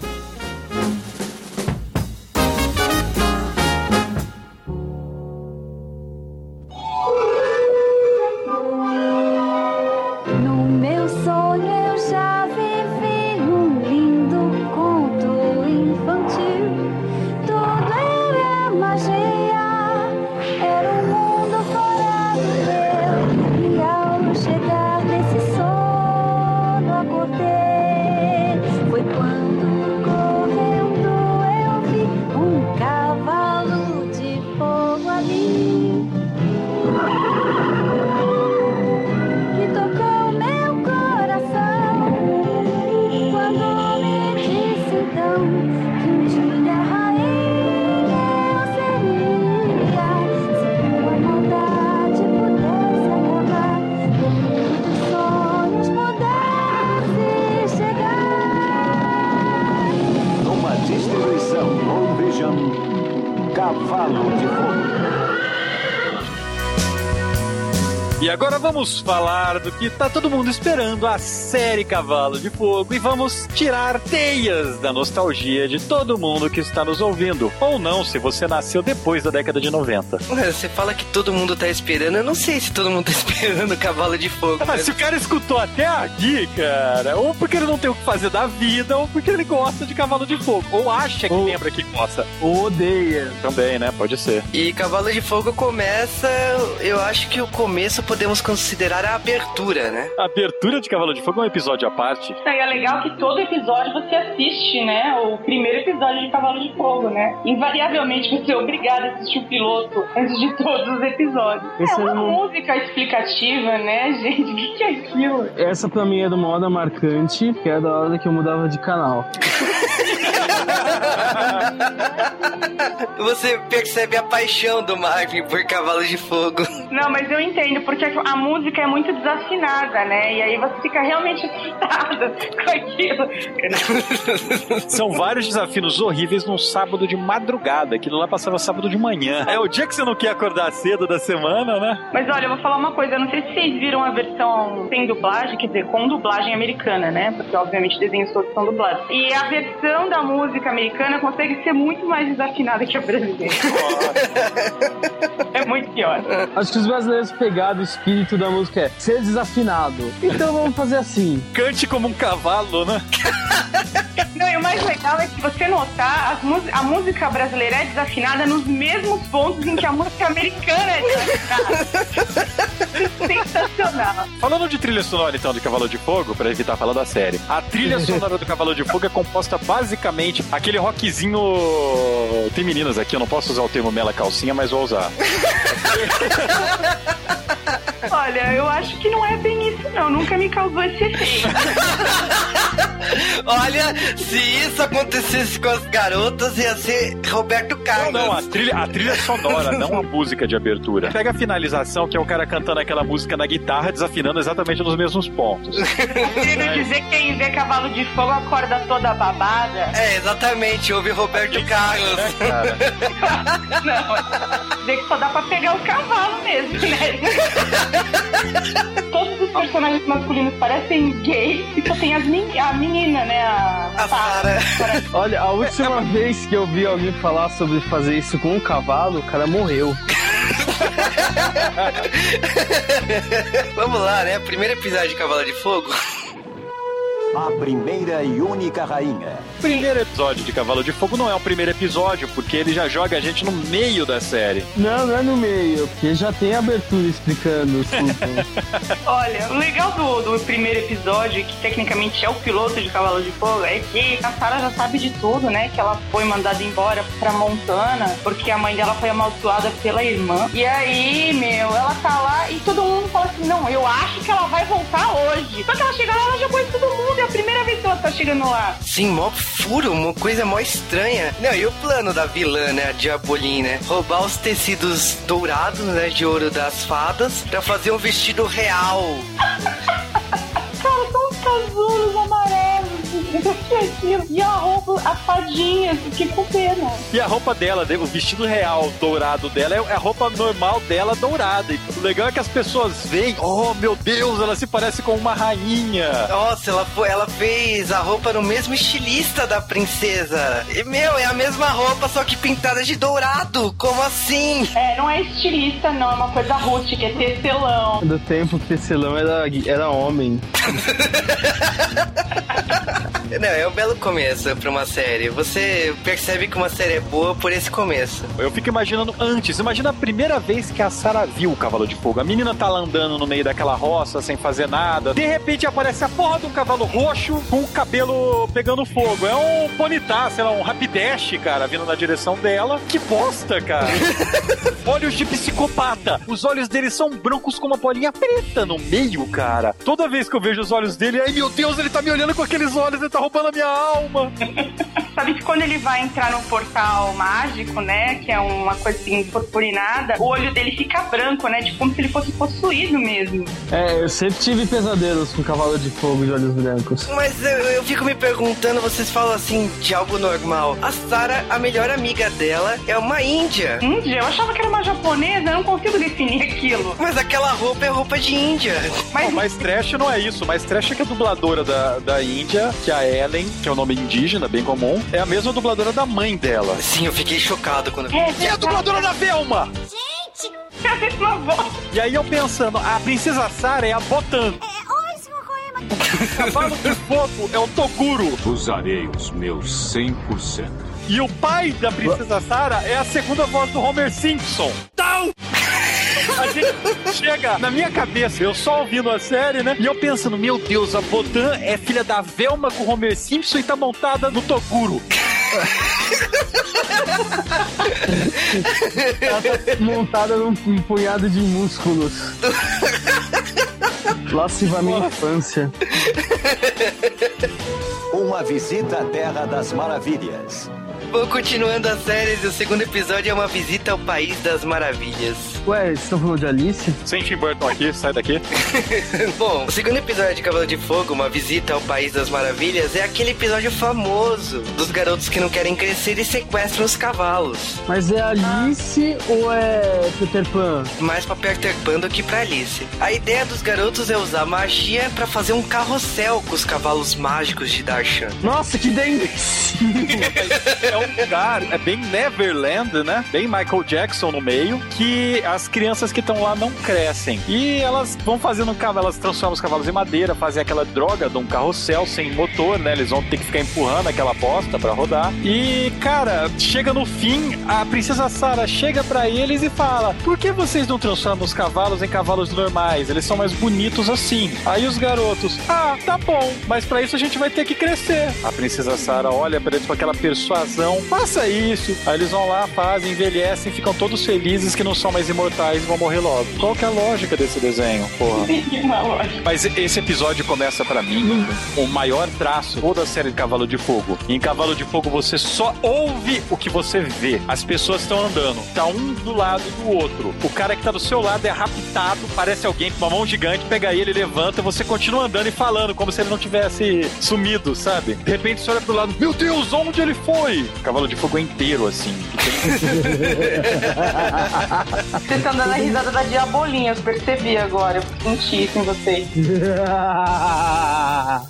Vamos falar do que tá todo mundo esperando, a série Cavalo de Fogo. E vamos tirar teias da nostalgia de todo mundo que está nos ouvindo. Ou não, se você nasceu depois da década de 90. Ué, Você fala que todo mundo tá esperando, eu não sei se todo mundo tá esperando Cavalo de Fogo. Mas se o cara escutou até aqui, cara, ou porque ele não tem o que fazer da vida, ou porque ele gosta de Cavalo de Fogo. Ou acha que Ou- lembra que gosta. Odeia. Também, né? Pode ser. E Cavalo de Fogo começa, eu acho que o começo podemos considerar a abertura, né? A abertura de Cavalo de Fogo é um episódio à parte. E é legal que todo episódio você assiste, né? O primeiro episódio de Cavalo de Fogo, né? Invariavelmente você é obrigado a assistir o piloto antes de todos os episódios. Esse é uma é um- música explicativa, né, gente? O que, que é aquilo? Essa pra mim é uma hora marcante, que é da hora que eu mudava de canal. Você percebe a paixão do Marvin por Cavalo de Fogo. Não, mas eu entendo, porque a música é muito desafinada, né? E aí você fica realmente assustado com aquilo. São vários desafios horríveis num sábado de madrugada. Aquilo lá passava sábado de manhã. É o dia que você não quer acordar cedo da semana, né? Mas olha, eu vou falar uma coisa, eu não sei se vocês viram a versão sem dublagem, quer dizer, com dublagem americana, né? Porque obviamente desenhos todos são dublados. E a versão da música americana consegue ser muito mais desafinada que a brasileira. é muito pior. Acho que os brasileiros pegaram o espírito da música é ser desafinado. Então vamos fazer assim. Cante como um cavalo, né? Não, e o mais legal é que você notar, a música brasileira é desafinada nos mesmos pontos em que a música americana é desafinada. Sensacional. Falando de trilha sonora, então, de Cavalo de Fogo, pra evitar falar da série. A trilha sonora do Cavalo de Fogo é composta basicamente aquele rockzinho. Tem meninas aqui, eu não posso usar o termo mela calcinha, mas vou usar. Olha, eu acho que não é bem isso, não. Nunca me causou esse efeito. Olha, se isso acontecesse com as garotas, ia ser Roberto Não, Carlos. não, a trilha, a trilha sonora, não a música de abertura. Pega a finalização, que é o cara cantando aquela música na guitarra, desafinando exatamente nos mesmos pontos. Querendo dizer que quem vê cavalo de fogo acorda toda babada. É, exatamente, houve Roberto Carlos. Cara, Não, dizer que só dá pra pegar o cavalo mesmo, né? Personagens masculinos parecem gays e só tem as men a menina, né? A, A Sarah. Olha, a última vez que eu vi alguém falar sobre fazer isso com um cavalo, o cara morreu. Vamos lá, né? Primeiro episódio de Cavalo de Fogo. A primeira e única rainha. o primeiro episódio de Cavalo de Fogo não é o primeiro episódio, porque ele já joga a gente no meio da série. Não, não é no meio, porque já tem abertura explicando tudo. Olha, o legal do, do primeiro episódio, que tecnicamente é o piloto de Cavalo de Fogo, é que a Sarah já sabe de tudo, né? Que ela foi mandada embora pra Montana, porque a mãe dela foi amaldiçoada pela irmã. E aí, meu, ela tá lá e todo mundo fala assim: não, eu acho que ela vai voltar hoje. Só que ela chega lá, ela já conhece todo mundo, é a primeira vez que ela tá chegando lá. Sim, mó furo, uma coisa mó estranha. Não, e o plano da vilã, né, a Diabolim, né? Roubar os tecidos dourados, né, de ouro das fadas, pra fazer um vestido real. Cara, são os casulos amarelos. E a roupa, as fadinhas, que com pena. E a roupa dela, o vestido real dourado dela, é a roupa normal dela dourada. E o legal é que as pessoas veem, oh meu Deus, ela se parece com uma rainha. Nossa, ela, foi, ela fez a roupa no mesmo estilista da princesa. E, meu, é a mesma roupa, só que pintada de dourado. Como assim? É, não é estilista, não, é uma coisa rústica, é tecelão. Do tempo que tecelão era, era homem. Não, é um belo começo pra uma série. Você percebe que uma série é boa por esse começo. Eu fico imaginando antes, imagina a primeira vez que a Sarah viu o Cavalo de Fogo. A menina tá lá andando no meio daquela roça sem fazer nada. De repente aparece a porra de um cavalo roxo com o cabelo pegando fogo. É um Ponitá, sei lá, um Rapidash, cara, vindo na direção dela. Que bosta, cara. Olhos de psicopata. Os olhos dele são brancos com uma bolinha preta no meio, cara. Toda vez que eu vejo os olhos dele, ai meu Deus, ele tá me olhando com aqueles olhos, tá roubando a minha alma. Sabe que quando ele vai entrar no portal mágico, né? Que é uma coisa assim, purpurinada, o olho dele fica branco, né? Tipo como se ele fosse possuído mesmo. É, eu sempre tive pesadelos com cavalo de fogo de olhos brancos. Mas eu, eu fico me perguntando, vocês falam assim de algo normal. A Sarah, a melhor amiga dela, é uma índia. Índia? Eu achava que era uma japonesa, eu não consigo definir aquilo. Mas aquela roupa é roupa de índia. Mas Não, mais trash não é isso. Mais trash é que a dubladora da, da Índia, que é a Ellen, que é o nome indígena, bem comum, é a mesma dubladora da mãe dela. Sim, eu fiquei chocado quando vi. é, E a dubladora da Velma! é a mesma voz. E aí eu pensando, a princesa Sarah é a Botan. O cavalo de fogo é o Toguro. Usarei os meus 100%. E o pai da princesa Sarah é a segunda voz do Homer Simpson. Tal! A gente chega na minha cabeça, eu só ouvindo a série, né? E eu pensando, meu Deus, a Botan é filha da Velma com o Homer Simpson e tá montada no Toguro. Ela tá montada num um punhado de músculos. Lascivamente infância. Uma visita à Terra das Maravilhas. Bom, continuando a série, o segundo episódio é uma visita ao País das Maravilhas. Ué, vocês estão falando de Alice? Sem Tim Burton aqui, sai daqui. Bom, o segundo episódio de Cavalo de Fogo, uma visita ao País das Maravilhas, é aquele episódio famoso dos garotos que não querem crescer e sequestram os cavalos. Mas é Alice ou é Peter Pan? Mais pra Peter Pan do que pra Alice. A ideia dos garotos é usar magia pra fazer um carrossel com os cavalos mágicos de Darshan. Nossa, que dente! É um lugar, é bem Neverland, né? Bem Michael Jackson no meio, que as crianças que estão lá não crescem. E elas vão fazendo cavalo, elas transformam os cavalos em madeira, fazem aquela droga de um carrossel sem motor, né? Eles vão ter que ficar empurrando aquela bosta pra rodar. E, cara, chega no fim, a princesa Sarah chega pra eles e fala: Por que vocês não transformam os cavalos em cavalos normais? Eles são mais bonitos assim. Aí os garotos: Ah, tá bom, mas pra isso a gente vai ter que crescer. A princesa Sarah olha pra eles com aquela persuasão: Faça isso. Aí eles vão lá, fazem, envelhecem, ficam todos felizes que não são mais imortais e vão morrer logo. Qual que é a lógica desse desenho, porra? Mas esse episódio começa pra mim o maior traço toda a série de Cavalo de Fogo. Em Cavalo de Fogo você só ouve o que você vê. As pessoas estão andando, tá um do lado do outro. O cara que tá do seu lado é raptado, parece alguém com uma mão gigante, pega ele, levanta, e você continua andando e falando como se ele não tivesse sumido, sabe? De repente você olha pro lado, meu Deus, onde ele foi? Cavalo de Fogo é inteiro assim. Vocês estão dando a risada da diabolinha, eu percebi agora. Eu senti isso em vocês.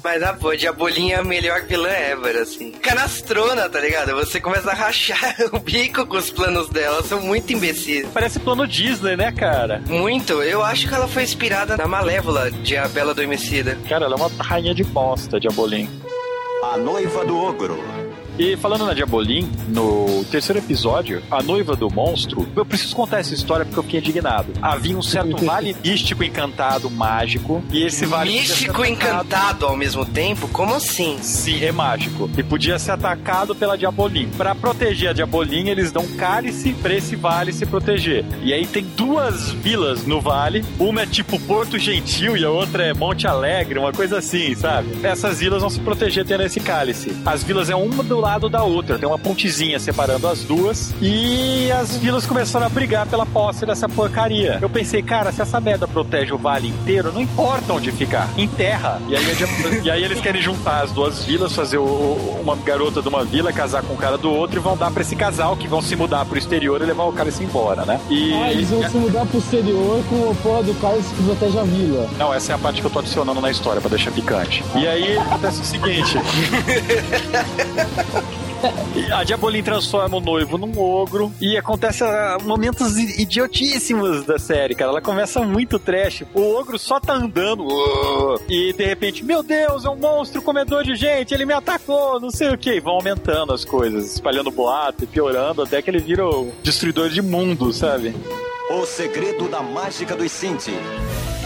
Mas a pô, Diabolinha é a melhor vilã ever, assim. Canastrona, tá ligado? Você começa a rachar o bico com os planos dela, são muito imbecis. Parece plano Disney, né, cara? Muito. Eu acho que ela foi inspirada na Malévola de A Bela Adormecida. Cara, ela é uma rainha de bosta, Diabolim. A noiva do ogro. E falando na Diabolim, no terceiro episódio, a noiva do monstro, eu preciso contar essa história porque eu fiquei indignado. Havia um certo vale místico encantado, mágico, e esse vale. Místico encantado ao mesmo tempo? Como assim? Sim, é mágico. E podia ser atacado pela Diabolim. Pra proteger a Diabolim, eles dão cálice pra esse vale se proteger. E aí tem duas vilas no vale. Uma é tipo Porto Gentil e a outra é Monte Alegre, uma coisa assim, sabe? Essas vilas vão se proteger tendo esse cálice. As vilas é uma do lado da outra, tem uma pontezinha separando as duas. E as vilas começaram a brigar pela posse dessa porcaria. Eu pensei, cara, se essa merda protege o vale inteiro, não importa onde ficar, em terra. E aí, e aí eles querem juntar as duas vilas, fazer o- uma garota de uma vila casar com o cara do outro e vão dar pra esse casal que vão se mudar pro exterior e levar o cara se embora, né? E. Ah, eles vão se mudar pro exterior com a porra do Carlos que protege a vila. Não, essa é a parte que eu tô adicionando na história pra deixar picante. E aí acontece o seguinte. A Diabolim transforma o noivo num ogro e acontece ah, momentos idiotíssimos da série, cara. Ela começa muito trash. O ogro só tá andando e de repente, meu Deus, é um monstro comedor de gente, ele me atacou, não sei o que. Vão aumentando as coisas, espalhando boato e piorando até que ele vira o destruidor de mundo, sabe? O segredo da mágica dos Sinti.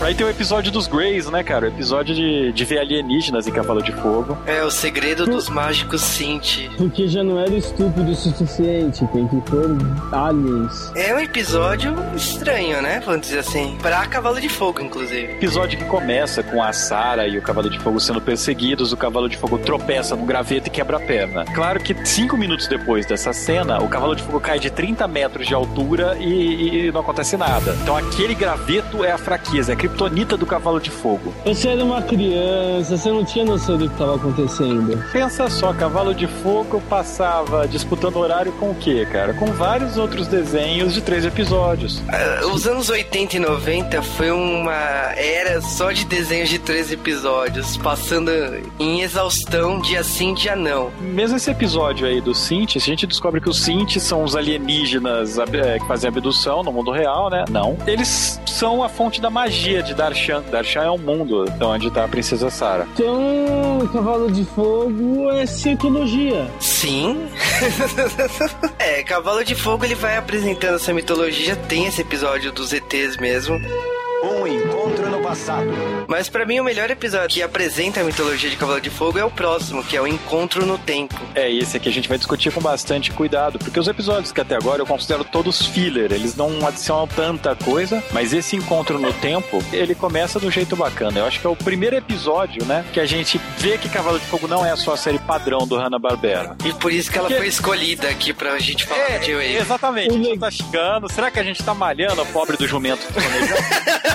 Aí tem o episódio dos Greys, né, cara? O episódio de, de ver alienígenas em Cavalo de Fogo. É, o segredo dos mágicos Cinti. Porque já não era estúpido o suficiente, tem que pôr aliens. É um episódio estranho, né? Vamos dizer assim. Pra Cavalo de Fogo, inclusive. Episódio que começa com a Sarah e o Cavalo de Fogo sendo perseguidos, o Cavalo de Fogo tropeça no graveto e quebra a perna. Claro que cinco minutos depois dessa cena, o Cavalo de Fogo cai de 30 metros de altura e, e não acontece nada. Então aquele graveto é a fraqueza, é a criptonita do Cavalo de Fogo. Você era uma criança, você não tinha noção do que estava acontecendo. Pensa só, Cavalo de Fogo passava disputando horário com o quê, cara? Com vários outros desenhos de três episódios. Ah, Os anos 80 e 90 foi uma era só de desenhos de três episódios, passando em exaustão dia sim, dia não. Mesmo esse episódio aí dos Sinti, a gente descobre que os Sinti são os alienígenas é, que fazem abdução no mundo real, né? Não. Eles são a fonte da magia de Darshan. Darshan é o mundo onde tá a princesa Sarah. Então, Cavalo de Fogo é cientologia. Sim. é, Cavalo de Fogo ele vai apresentando essa mitologia, já tem esse episódio dos ETs mesmo. Um encontro no passado. Mas pra mim o melhor episódio que apresenta a mitologia de Cavalo de Fogo é o próximo, que é o Encontro no Tempo. É, esse aqui a gente vai discutir com bastante cuidado, porque os episódios que até agora eu considero todos filler, eles não adicionam tanta coisa, mas esse encontro no tempo, ele começa do jeito bacana. Eu acho que é o primeiro episódio, né, que a gente vê que Cavalo de Fogo não é só a série padrão do Hanna-Barbera. E por isso que ela Que- foi escolhida aqui pra gente falar É, de Wave. exatamente. A gente tá chegando. Será que a gente tá malhando o pobre do jumento?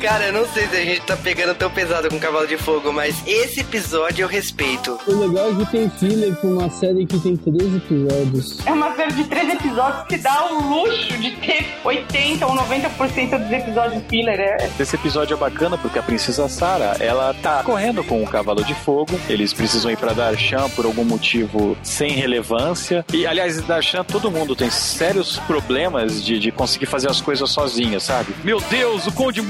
Cara, eu não sei se a gente tá pegando tão pesado com Cavalo de Fogo, mas esse episódio eu respeito. O legal é que tem filler pra uma série que tem 13 episódios. É uma série de três episódios que dá o luxo de ter 80 ou 90% dos episódios filler. É, Esse episódio é bacana porque a princesa Sarah, ela tá correndo com o cavalo de fogo. Eles precisam ir pra Darshan por algum motivo sem relevância. E, aliás, em Darshan, todo mundo tem sérios problemas de, de conseguir fazer as coisas sozinho, sabe? Meu Deus, o Conde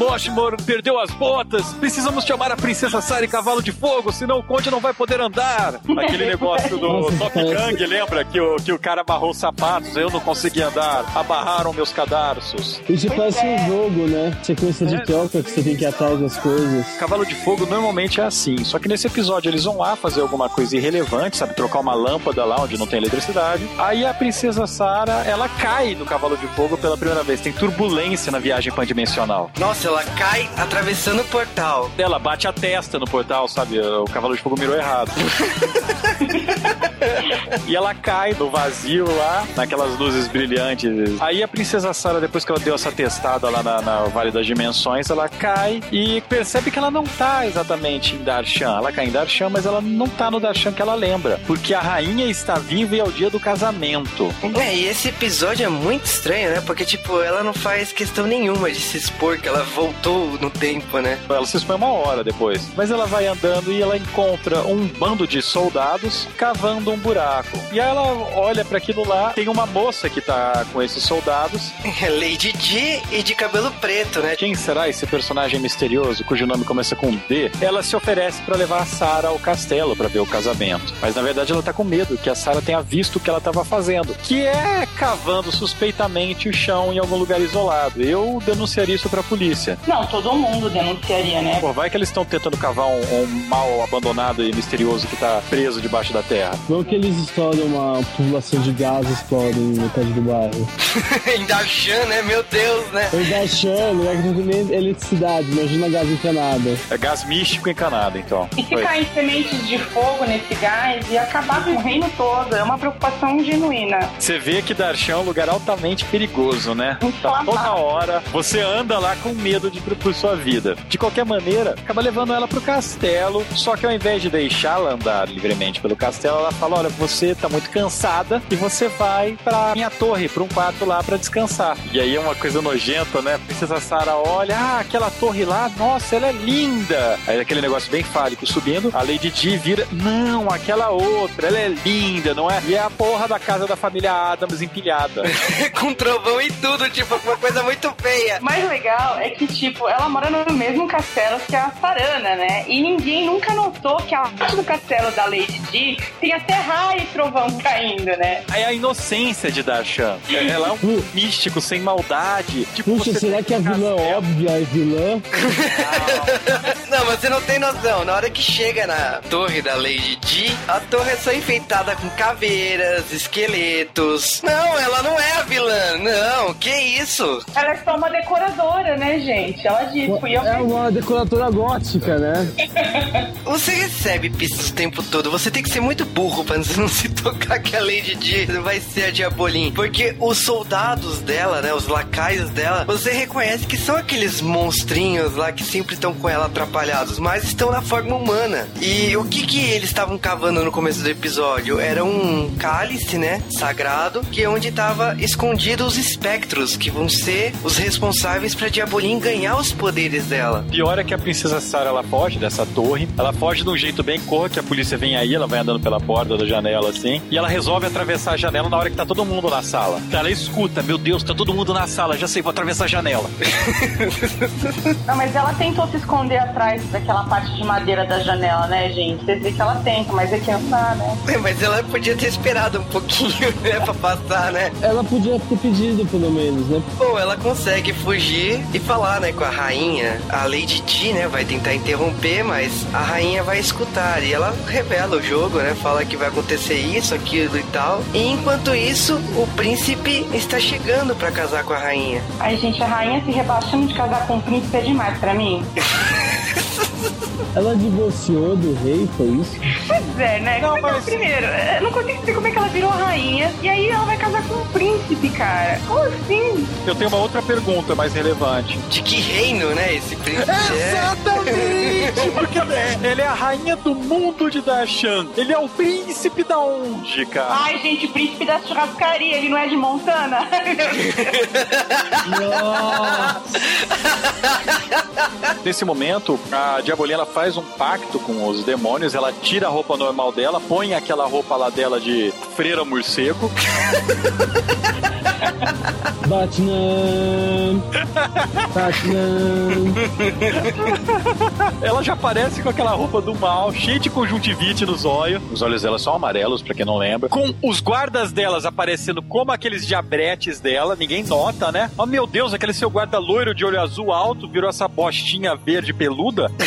Perdeu as botas. Precisamos chamar a princesa Sarah e cavalo de fogo, senão o Conde não vai poder andar. Aquele negócio do Nossa, Top Gang, lembra? Que o, que o cara amarrou os sapatos, eu não consegui andar. Abarraram meus cadarços. Isso parece é. um jogo, né? Sequência de É. troca que você tem que ir atrás das coisas. Cavalo de Fogo normalmente é assim, só que nesse episódio eles vão lá fazer alguma coisa irrelevante, sabe? Trocar uma lâmpada lá onde não tem eletricidade. Aí a princesa Sarah, ela cai do Cavalo de Fogo pela primeira vez. Tem turbulência na viagem pandimensional. Nossa, ela cai atravessando o portal. Ela bate a testa no portal, sabe? O Cavalo de Fogo mirou errado. e ela cai no vazio lá, naquelas luzes brilhantes. Aí a princesa Sarah, depois que ela deu essa testada lá na, na Vale das Dimensões, ela cai e percebe que ela não tá exatamente em Darshan. Ela cai em Darshan, mas ela não tá no Darshan que ela lembra. Porque a rainha está viva e é o dia do casamento. É, e esse episódio é muito estranho, né? Porque, tipo, ela não faz questão nenhuma de se expor, que ela voltou no tempo, né? Ela se expõe uma hora depois. Mas ela vai andando e ela encontra um bando de soldados cavando um buraco. E aí ela olha para aquilo lá, tem uma moça que tá com esses soldados. É Lady Di e de cabelo preto, né? Quem será esse personagem misterioso cujo nome começa com D? Ela se oferece para levar a Sarah ao castelo para ver o casamento. Mas na verdade ela tá com medo que a Sarah tenha visto o que ela tava fazendo, que é cavando suspeitamente o chão em algum lugar isolado. Eu denunciaria isso pra polícia. Não, todo mundo denunciaria, né? Pô, vai que eles estão tentando cavar um, um mal abandonado e misterioso que tá preso debaixo da terra. Não que eles explodem uma tubulação de gás explodem no metade do bairro. em Darshan, né? Meu Deus, né? Achando, não é que não tem nem eletricidade, imagina gás encanado. É gás místico encanado, então. E se cair sementes de fogo nesse gás e acabar com o reino todo, é uma preocupação genuína. Você vê que Darshan é um lugar altamente perigoso, né? Tá toda hora, você anda lá com medo de por sua vida. De qualquer maneira, acaba levando ela pro castelo, só que ao invés de deixá-la andar livremente pelo castelo, ela fala: "Olha, você tá muito cansada e você vai pra minha torre, pra um quarto lá pra descansar". E aí é uma coisa nojenta, né? A princesa Sarah olha: "Ah, aquela torre lá, nossa, ela é linda". Aí aquele negócio bem fálico subindo, a Lady Di vira: "Não, aquela outra, ela é linda, não é?". E é a porra da casa da família Adams empilhada. com trovão e tudo, tipo, uma coisa muito feia. O mais legal é que, tipo, ela mora no mesmo castelo que a Sarana, né? E ninguém nunca notou que abaixo do castelo da Lady Di tem até raio e trovão caindo, né? Aí a inocência de Darshan. Ela é um místico, sem maldade. Tipo, Puxa, você será que a vilã castelo. óbvia é vilã? Não, você não tem noção. Na hora que chega na torre da Lady Di, a torre é só enfeitada com caveiras, esqueletos. Não, ela não é a vilã. Não, que isso? Ela é só uma decoradora, né, gente? Ela disse, fui eu É uma decoradora gótica, né? Você recebe pistas o tempo todo. Você tem que ser muito burro pra não se tocar que a Lady Di vai ser a Diabolim. Porque os soldados dela, né, os lacaios dela, você reconhece que são aqueles monstrinhos lá que sempre estão com ela atrapalhados, mas estão na forma humana. E o que que eles estavam cavando no começo do episódio? Era um cálice, né, sagrado, que é onde tava escondido os espectros, que vão ser os responsáveis pra Diabolim ganhar os poderes dela. Pior é que a princesa Sarah ela foge dessa torre. Ela foge de um jeito bem corra, que a polícia vem aí, ela vai andando pela porta da janela assim. E ela resolve atravessar a janela na hora que tá todo mundo na sala. Ela escuta, meu Deus, tá todo mundo na sala, já sei, vou atravessar a janela. Não, mas ela tentou se esconder atrás daquela parte de madeira da janela, né, gente? Vocês veem que ela tenta, mas é que não dá, né? É, Mas ela podia ter esperado um pouquinho, né, pra passar, né? Ela podia ter pedido, pelo menos, né? Bom, ela consegue fugir e falar, né, com a rainha. A Lady Di, né, vai tentar interromper, mas a rainha vai escutar. E ela revela o jogo, né, fala que vai acontecer isso, aquilo e tal. E enquanto isso, o príncipe está chegando pra casar com a rainha. Aí, gente, a rainha se rebaixando de casar com o príncipe é demais pra mim. Ela divorciou do rei, foi isso? Pois é, né? Não, Como é que ela- mas- Primeiro, eu não consigo entender como é que ela virou rainha e aí ela vai casar com um príncipe, cara. Como assim? Eu tenho uma outra pergunta mais relevante. De que reino, né, esse príncipe é? Exatamente! Porque é, ele é a rainha do mundo de Darshan. Ele é o príncipe da onde, cara? Ai, gente, príncipe da churrascaria, ele não é de Montana? Nesse momento, a Diabolinha ela faz um pacto com os demônios, ela tira a roupa normal dela, põe aquela roupa lá dela de freira morcego, Batman! Batman! ela já aparece com aquela roupa do mal, cheia de conjuntivite nos olhos. Os olhos dela são amarelos, pra quem não lembra. Com os guardas delas aparecendo como aqueles diabretes dela, ninguém nota, né? Oh meu Deus, aquele seu guarda loiro de olho azul alto virou essa bostinha verde peluda.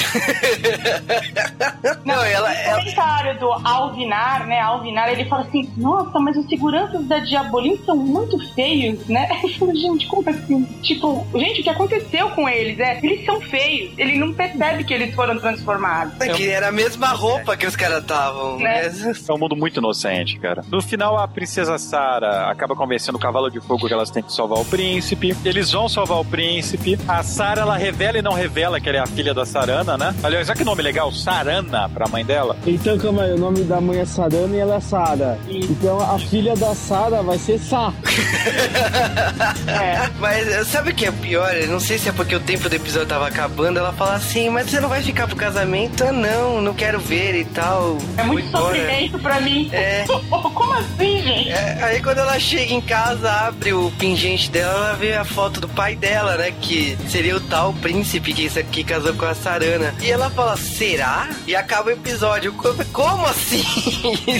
Não, ela, O ela, comentário do Alvinar, né? Alvinar, ele fala assim: Nossa, mas os seguranças da Diabolim são muito feios, né? Gente, como assim? Tipo, gente, o que aconteceu com eles? É, eles são feios. Ele não percebe que eles foram transformados. é que era a mesma roupa que os caras estavam. Né? Né? É um mundo muito inocente, cara. No final, a princesa Sarah acaba convencendo o cavalo de fogo que elas têm que salvar o príncipe. Eles vão salvar o príncipe. A Sarah, ela revela e não revela que ela é a filha da Sarana, né? Aliás, olha que nome legal, Sarana, pra mãe dela. Então, calma aí, o nome da mãe é Sarana e ela é Sara. Então a filha da Sara vai ser Sá. É. Mas eh, sabe o que é pior? Eu não sei se é porque o tempo do episódio tava acabando. Ela fala assim, mas você não vai ficar pro casamento? Ah, não, não quero ver e tal. É muito embora. sofrimento pra mim. É. Como assim, gente? É, aí quando ela chega em casa, abre o pingente dela, ela vê a foto do pai dela, né? Que seria o tal príncipe que, que casou com a Sarana. E ela fala, será? E acaba o episódio. Co- Como assim?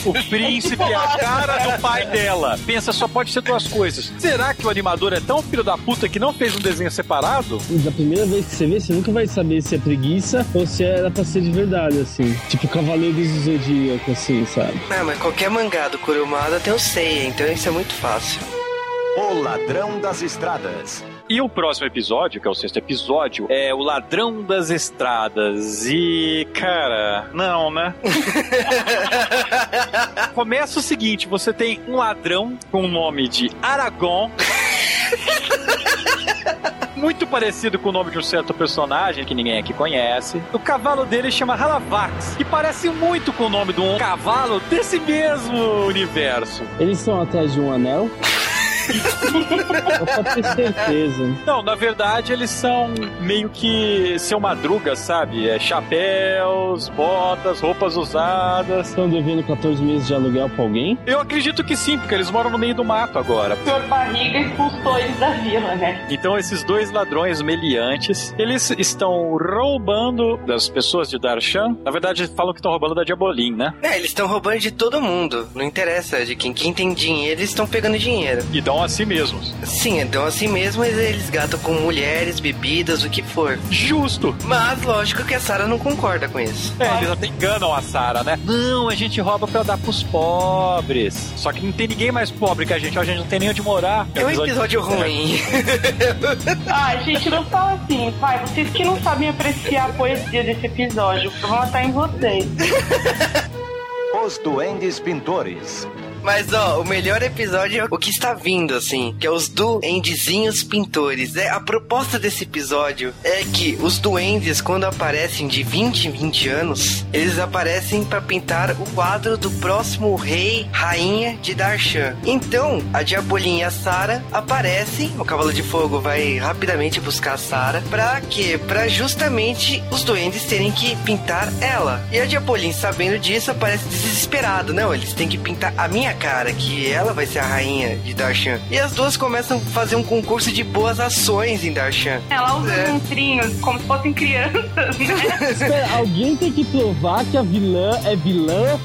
O príncipe é a cara do pai dela. Pensa, só pode ser duas coisas. Será que o animador é tão filho da puta que não fez um desenho separado? Da primeira vez que você vê, você nunca vai saber se é preguiça ou se era pra ser de verdade, assim. Tipo Cavaleiros do Zodíaco, assim, sabe? Não, mas qualquer mangá do Kurumada tem o Seiya, então isso é muito fácil. O Ladrão das Estradas. E o próximo episódio, que é o sexto episódio, é o Ladrão das Estradas. E, cara, não, né? Começa o seguinte: você tem um ladrão com o nome de Aragon. Muito parecido com o nome de um certo personagem que ninguém aqui conhece. O cavalo dele chama Halavax, que parece muito com o nome de um cavalo desse mesmo universo. Eles estão atrás de um anel. Ter certeza. Não, na verdade eles são meio que seu madruga, sabe? É chapéus, botas, roupas usadas. Estão devendo 14 meses de aluguel pra alguém? Eu acredito que sim, porque eles moram no meio do mato agora. Senhor Barriga expulsou eles da vila, né? Então esses dois ladrões meliantes, eles estão roubando das pessoas de Darshan. Na verdade, falam que estão roubando da Diabolim, né? É, eles estão roubando de todo mundo. Não interessa de quem. Quem tem dinheiro, eles estão pegando dinheiro. E dão a si mesmos. Sim, então assim mesmo eles gastam com mulheres, bebidas, o que for. Justo. Mas lógico que a Sarah não concorda com isso. É, eles até enganam a Sarah, né? Não, a gente rouba pra dar pros pobres. Só que não tem ninguém mais pobre que a gente, a gente não tem nem onde morar. É um episódio ruim. Ai, gente, não fala assim. Vai, vocês que não sabem apreciar a poesia desse episódio, eu vou matar em vocês. Os Duendes Pintores. Mas ó, o melhor episódio é o que está vindo, assim, que é os duendezinhos pintores. É, a proposta desse episódio é que os duendes, quando aparecem de 20 em 20 anos, eles aparecem para pintar o quadro do próximo rei, rainha de Darshan. Então, a Diabolinha e a Sara aparecem, o Cavalo de Fogo vai rapidamente buscar a Sara, pra quê? Pra justamente os duendes terem que pintar ela. E a Diabolinha, sabendo disso, aparece desesperado. Não, eles têm que pintar a minha cara, que ela vai ser a rainha de Darshan. E as duas começam a fazer um concurso de boas ações em Darshan. Ela usa É. monstrinhos como se fossem crianças, né? Espera, alguém tem que provar que a vilã é vilã?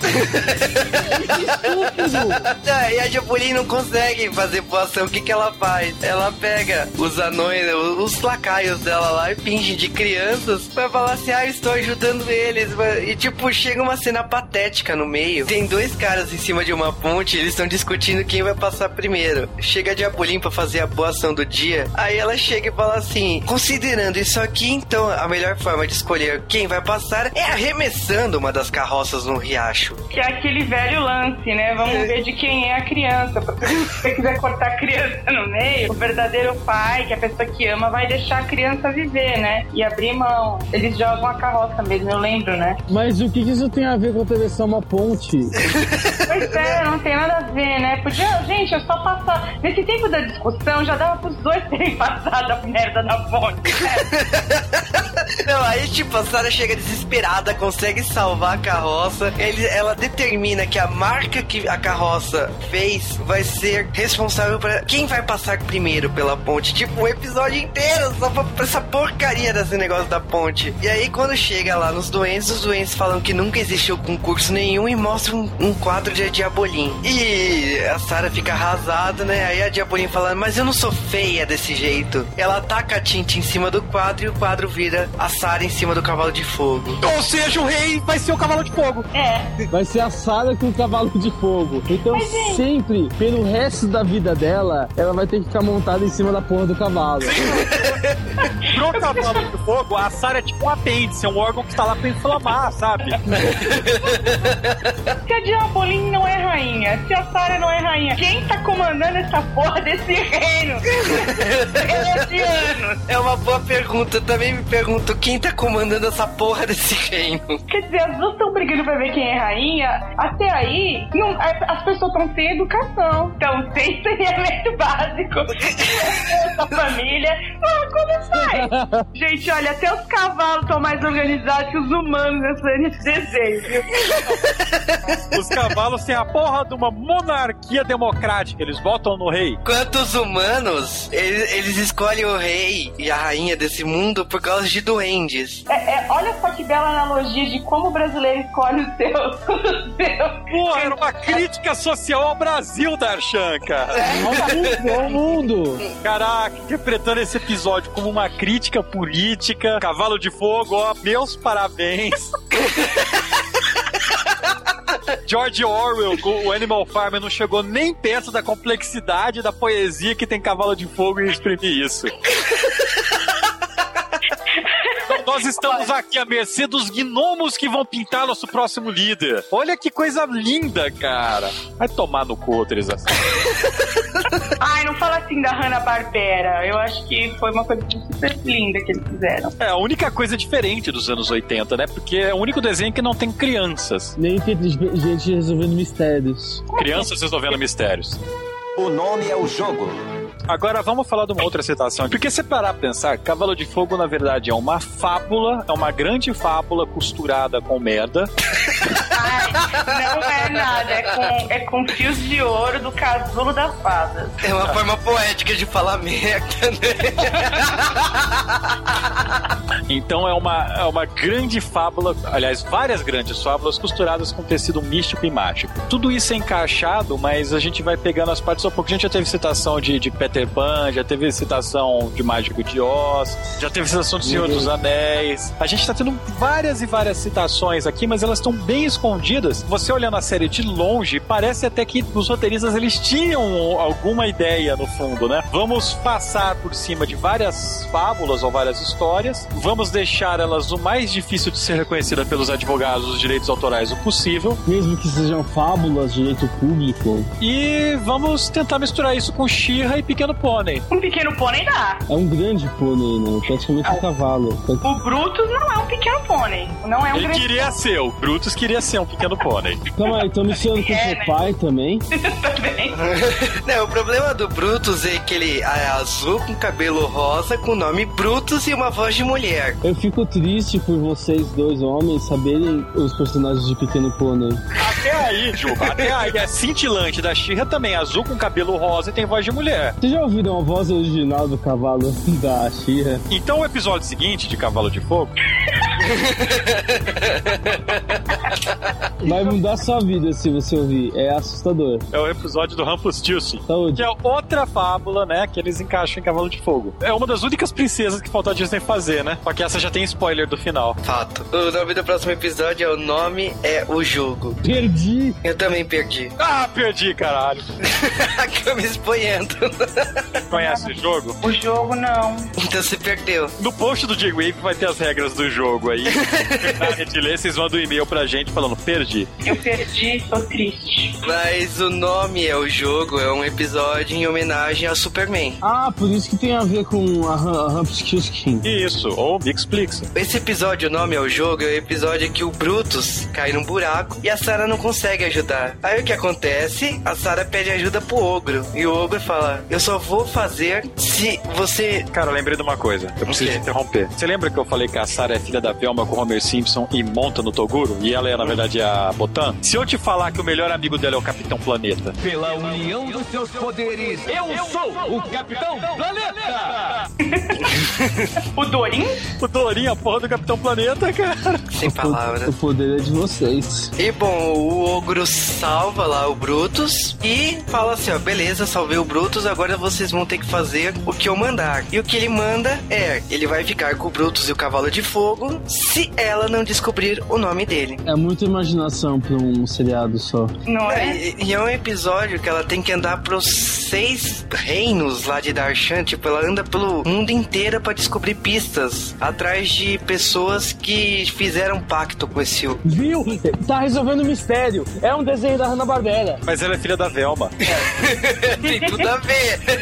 Ah, E a Diabolinha não consegue fazer boa ação. O que, que ela faz? Ela pega os anões, os lacaios dela lá e finge de crianças pra falar assim: ah, eu estou ajudando eles. E tipo, chega uma cena patética no meio. Tem dois caras em cima de uma ponte, eles estão discutindo quem vai passar primeiro. Chega a Diabolinha pra fazer a boa ação do dia. Aí ela chega e fala assim: considerando isso aqui, então a melhor forma de escolher quem vai passar é arremessando uma das carroças no riacho. Que é aquele velho lance, né? Vamos ver de quem é a criança. Porque se você quiser cortar a criança no meio, o verdadeiro pai, que é a pessoa que ama, vai deixar a criança viver, né? E abrir mão. Eles jogam a carroça mesmo, eu lembro, né? Mas o que que isso tem a ver com atravessar uma ponte? Pois é, não tem nada a ver, né? Podia, gente, é só passar. Nesse tempo da discussão, já dava pros dois terem passado a merda na ponte. né? Não, aí tipo, a Sarah chega desesperada, consegue salvar a carroça. Ele, ela determina que a marca que a carroça fez vai ser responsável para quem vai passar primeiro pela ponte. Tipo, o episódio inteiro só pra, pra essa porcaria desse negócio da ponte. E aí, quando chega lá nos doentes, os doentes falam que nunca existiu concurso nenhum e mostram um, um quadro de Diabolim. E a Sarah fica arrasada, né? Aí a Diabolim fala, mas eu não sou feia desse jeito. Ela taca a tinta em cima do quadro e o quadro vira a Sarah em cima do cavalo de fogo. Ou seja, o rei vai ser o cavalo de fogo. É. Vai ser a Sarah com o cavalo de fogo. Então, Mas, sempre, pelo resto da vida dela, ela vai ter que ficar montada em cima da porra do cavalo. Pro cavalo de fogo, a Sarah é tipo um apêndice, é um órgão que tá lá pra inflamar, sabe? Se a Diaboline não é rainha, se a Sarah não é rainha, quem tá comandando essa porra desse reino? Anos. É uma boa pergunta. Eu também me pergunto quem tá comandando essa porra desse reino. Quer dizer, as duas estão brigando pra ver quem é rainha. Até aí, não- as pessoas estão sem educação. Estão sem saneamento básico. Essa família. Ah, como faz? Gente, olha, até os cavalos estão mais organizados que os humanos nesse desenho. Os cavalos têm a porra de uma monarquia democrática, eles votam no rei. Quantos humanos, eles, eles escolhem o rei e a rainha desse mundo por causa de duendes. É, é, olha só que bela analogia de como o brasileiro escolhe os seus. Os seus. Porra, era uma crítica social ao Brasil, Darshan, cara. Ao mundo! Caraca, interpretando esse episódio como uma crítica política, cavalo de fogo, ó, meus parabéns. George Orwell, o Animal Farm, não chegou nem perto da complexidade da poesia que tem cavalo de fogo e exprimir isso. Então, nós estamos aqui à mercê dos gnomos que vão pintar nosso próximo líder. Olha que coisa linda, cara. Vai tomar no cu, Teresa. Ai, não fala assim da Hanna-Barbera. Eu acho que foi uma coisa super linda que eles fizeram. É a única coisa diferente dos anos 80, né? Porque é o único desenho que não tem crianças. Nem tem gente resolvendo mistérios. Crianças resolvendo mistérios. O nome é o jogo. Agora vamos falar de uma outra citação. Porque se parar pra pensar, Cavalo de Fogo na verdade é uma fábula, é uma grande fábula costurada com merda. Ai, não é nada, é com, é com fios de ouro do casulo da fada. É uma forma poética de falar merda, né? Então é uma, é uma grande fábula, aliás, várias grandes fábulas costuradas com tecido místico e mágico. Tudo isso é encaixado, mas a gente vai pegando as partes ao pouco. A gente já teve citação de, de Peter Pan, já teve citação de Mágico de Oz, já teve citação do Senhor dos Anéis. A gente tá tendo várias e várias citações aqui, mas elas estão bem escondidas. Você olhando a série de longe, parece até que os roteiristas eles tinham alguma ideia no fundo, né? Vamos passar por cima de várias fábulas ou várias histórias, vamos deixar elas o mais difícil de ser reconhecida pelos advogados dos direitos autorais o possível Mesmo que sejam fábulas, direito público, e vamos tentar misturar isso com She-Ra e Pequeno Pônei. Um pequeno pônei dá. é um grande pônei, né? Praticamente um cavalo. O Brutus não é um pequeno pônei. Não é um Ele grande queria ser, o Brutus queria ser um Pequeno Pônei. Calma aí, tô misturando com É, seu né? pai também. também. Não, o problema do Brutus é que ele é azul com cabelo rosa, com nome Brutus e uma voz de mulher. Eu fico triste por vocês dois homens saberem os personagens de Pequeno Pônei. Até aí, Juba, até aí. É cintilante da She-Ra também, azul com cabelo rosa e tem voz de mulher. Vocês já ouviram a voz original do cavalo da Shira? Então o episódio seguinte de Cavalo de Fogo Vai mudar sua vida se você ouvir. É assustador. é o episódio do Rumpelstiltskin. Saúde. Que é outra fábula, né? Que eles encaixam em Cavalo de Fogo. É uma das únicas princesas que faltou a Disney fazer, né? Só que essa já tem spoiler do final. Fato. O nome do próximo episódio é O Nome é o Jogo. Perdi. Eu também perdi. Ah, perdi, caralho. Aqui eu me expoendo. Conhece o jogo? O jogo não. Então você perdeu. No post do J-Wave vai ter as regras do jogo aí. Na gente ler, vocês mandam um e-mail pra gente falando, perdi. Eu perdi, tô triste. Mas o nome é o jogo, é um episódio em homenagem ao Superman. Ah, por isso que tem a ver com a a Rumpelstiltskin. Isso, ou Mixplix. Esse episódio, o nome é o jogo, é o episódio que o Brutus cai num buraco e a Sarah não consegue ajudar. Aí o que acontece? A Sarah pede ajuda pro ogro. E o ogro fala: Eu só vou fazer se você. Cara, eu lembrei de uma coisa. Eu preciso te interromper. Você lembra que eu falei que a Sarah é filha da Velma com o Homer Simpson e monta no Toguro? E ela é, na verdade, a Botan? Se eu te falar que o melhor amigo dela é o Capitão Planeta, Pela união dos seus poderes, eu sou o Capitão Planeta! O Dorim? o Dorinho, a porra do Capitão Planeta, cara. Sem palavras. O poder é de vocês. E bom, o ogro salva lá o Brutus e fala assim: ó, beleza, salvei o Brutus, agora vocês vão ter que fazer o que eu mandar. E o que ele manda é: ele vai ficar com o Brutus e o Cavalo de Fogo se ela não descobrir o nome dele. É muita imaginação pra um seriado só. Não é? E, e é um episódio que ela tem que andar pros seis reinos lá de Darshan. Tipo, ela anda pelo mundo inteiro pra descobrir pistas atrás de pessoas que fizeram pacto com esse. Viu? Tá resolvendo o mistério. É um desenho da Hanna-Barbera. Mas ela é filha da Velma. tem tudo a ver.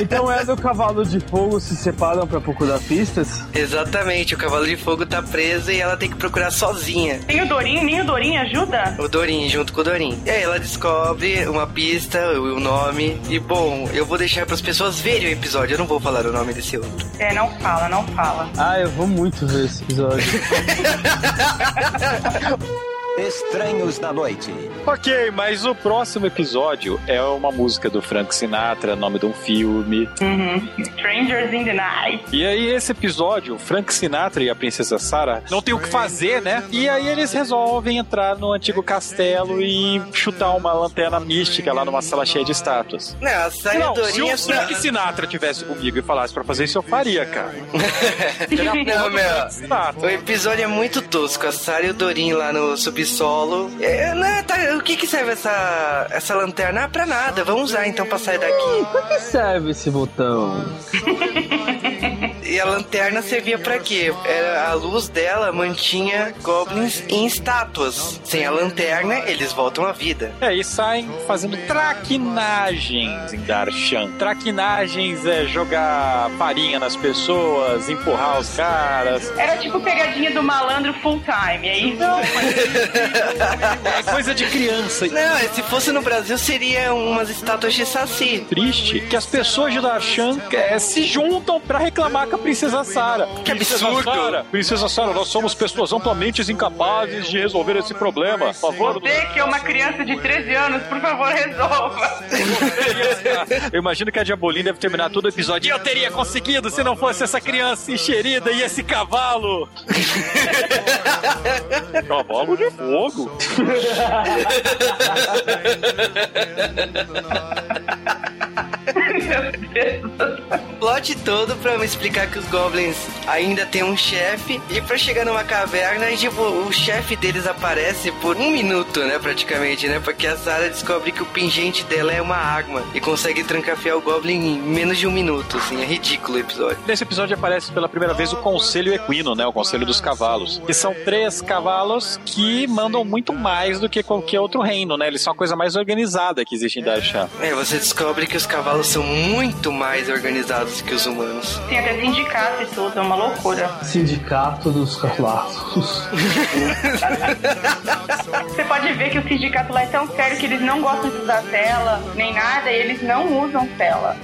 Então ela e o cavalo de fogo se separam pra procurar pistas? Exatamente, o Cavalo de Fogo tá preso e ela tem que procurar sozinha. Tem o Dorim, nem o Dorim ajuda? O Dorin, junto com o Dorin. E aí ela descobre uma pista, o o nome. E bom, eu vou deixar pras pessoas verem o episódio. Eu não vou falar o nome desse outro. É, não fala, não fala. Ah, eu vou muito ver esse episódio. Estranhos da Noite. ok, mas o próximo episódio é uma música do Frank Sinatra, nome de um filme. Uhum. Strangers in the Night. E aí, esse episódio, o Frank Sinatra e a princesa Sarah não tem o que fazer, né? E aí eles resolvem entrar no antigo castelo e chutar uma lanterna mística lá numa sala cheia de estátuas. Não, a Sarah Não, se Dorin o Frank Sinatra tivesse comigo e falasse pra fazer isso, eu faria, cara. É Não, do meu. Sinatra. O episódio é muito tosco. A Sarah e o Dorin lá no subsolo. É, né, tá, o que que serve essa, essa lanterna? Ah, pra nada. Vamos usar então pra sair daqui. pra que serve esse botão? E a lanterna servia pra quê? Era, a luz dela mantinha goblins em estátuas. Sem a lanterna, eles voltam à vida. É, e saem fazendo traquinagens em Darshan. Traquinagens é jogar farinha nas pessoas, empurrar os caras. Era tipo pegadinha do malandro full time, é isso? É coisa de criança. Não, se fosse no Brasil, seria umas estátuas de saci. Triste que as pessoas de Darshan é, se juntam pra reclamar com a princesa Sarah. Que absurdo. Sarah, princesa Sarah, nós somos pessoas amplamente incapazes de resolver esse problema. Por favor, Você que é uma criança de 13 anos, por favor, resolva. Eu imagino que a Diabolim deve terminar todo o episódio. Eu teria conseguido se não fosse essa criança encherida e esse cavalo. cavalo de fogo. Plot todo pra me explicar que os goblins ainda tem um chefe e pra chegar numa caverna e tipo, o chefe deles aparece por um minuto, né, praticamente, né? Porque a Sarah descobre que o pingente dela é uma arma e consegue trancafiar o goblin em menos de um minuto, assim, é ridículo o episódio. Nesse episódio aparece pela primeira vez o Conselho Equino, né? O Conselho dos Cavalos. Que são três cavalos que mandam muito mais do que qualquer outro reino, né? Eles são a coisa mais organizada que existe em Darshan. É, você descobre que os cavalos são muito mais organizados que os humanos. Tem até sindicato e tudo, é uma loucura. Sindicato dos cavalos. Você pode ver que o sindicato lá é tão sério que eles não gostam de usar tela, nem nada, e eles não usam tela.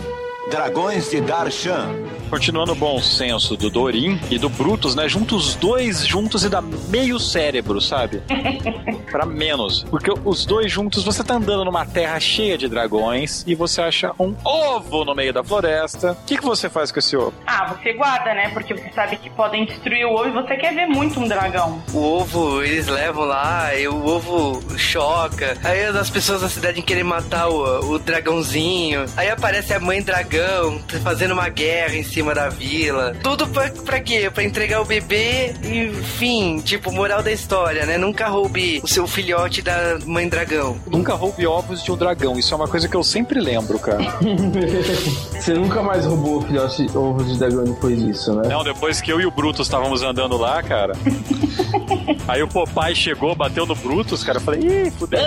Dragões de Darshan. Continuando o bom senso do Dorin e do Brutus, né? Junta os dois juntos e dá meio cérebro, sabe? pra menos. Porque os dois juntos, você tá andando numa terra cheia de dragões e você acha um ovo no meio da floresta. O que, que você faz com esse ovo? Ah, você guarda, né? Porque você sabe que podem destruir o ovo e você quer ver muito um dragão. O ovo, eles levam lá, e o ovo choca. Aí as pessoas da cidade querem matar o, o dragãozinho. Aí aparece a mãe dragão fazendo uma guerra em cima da vila. Tudo pra, pra quê? Pra entregar o bebê e, enfim, tipo, moral da história, né? Nunca roube o seu filhote da mãe dragão. Nunca roube ovos de um dragão. Isso é uma coisa que eu sempre lembro, cara. Você nunca mais roubou filhote ovo de dragão depois disso, né? Não, depois que eu e o Brutus estávamos andando lá, cara. aí o Popeye chegou, bateu no Brutus, cara. Eu falei, ih, fudeu.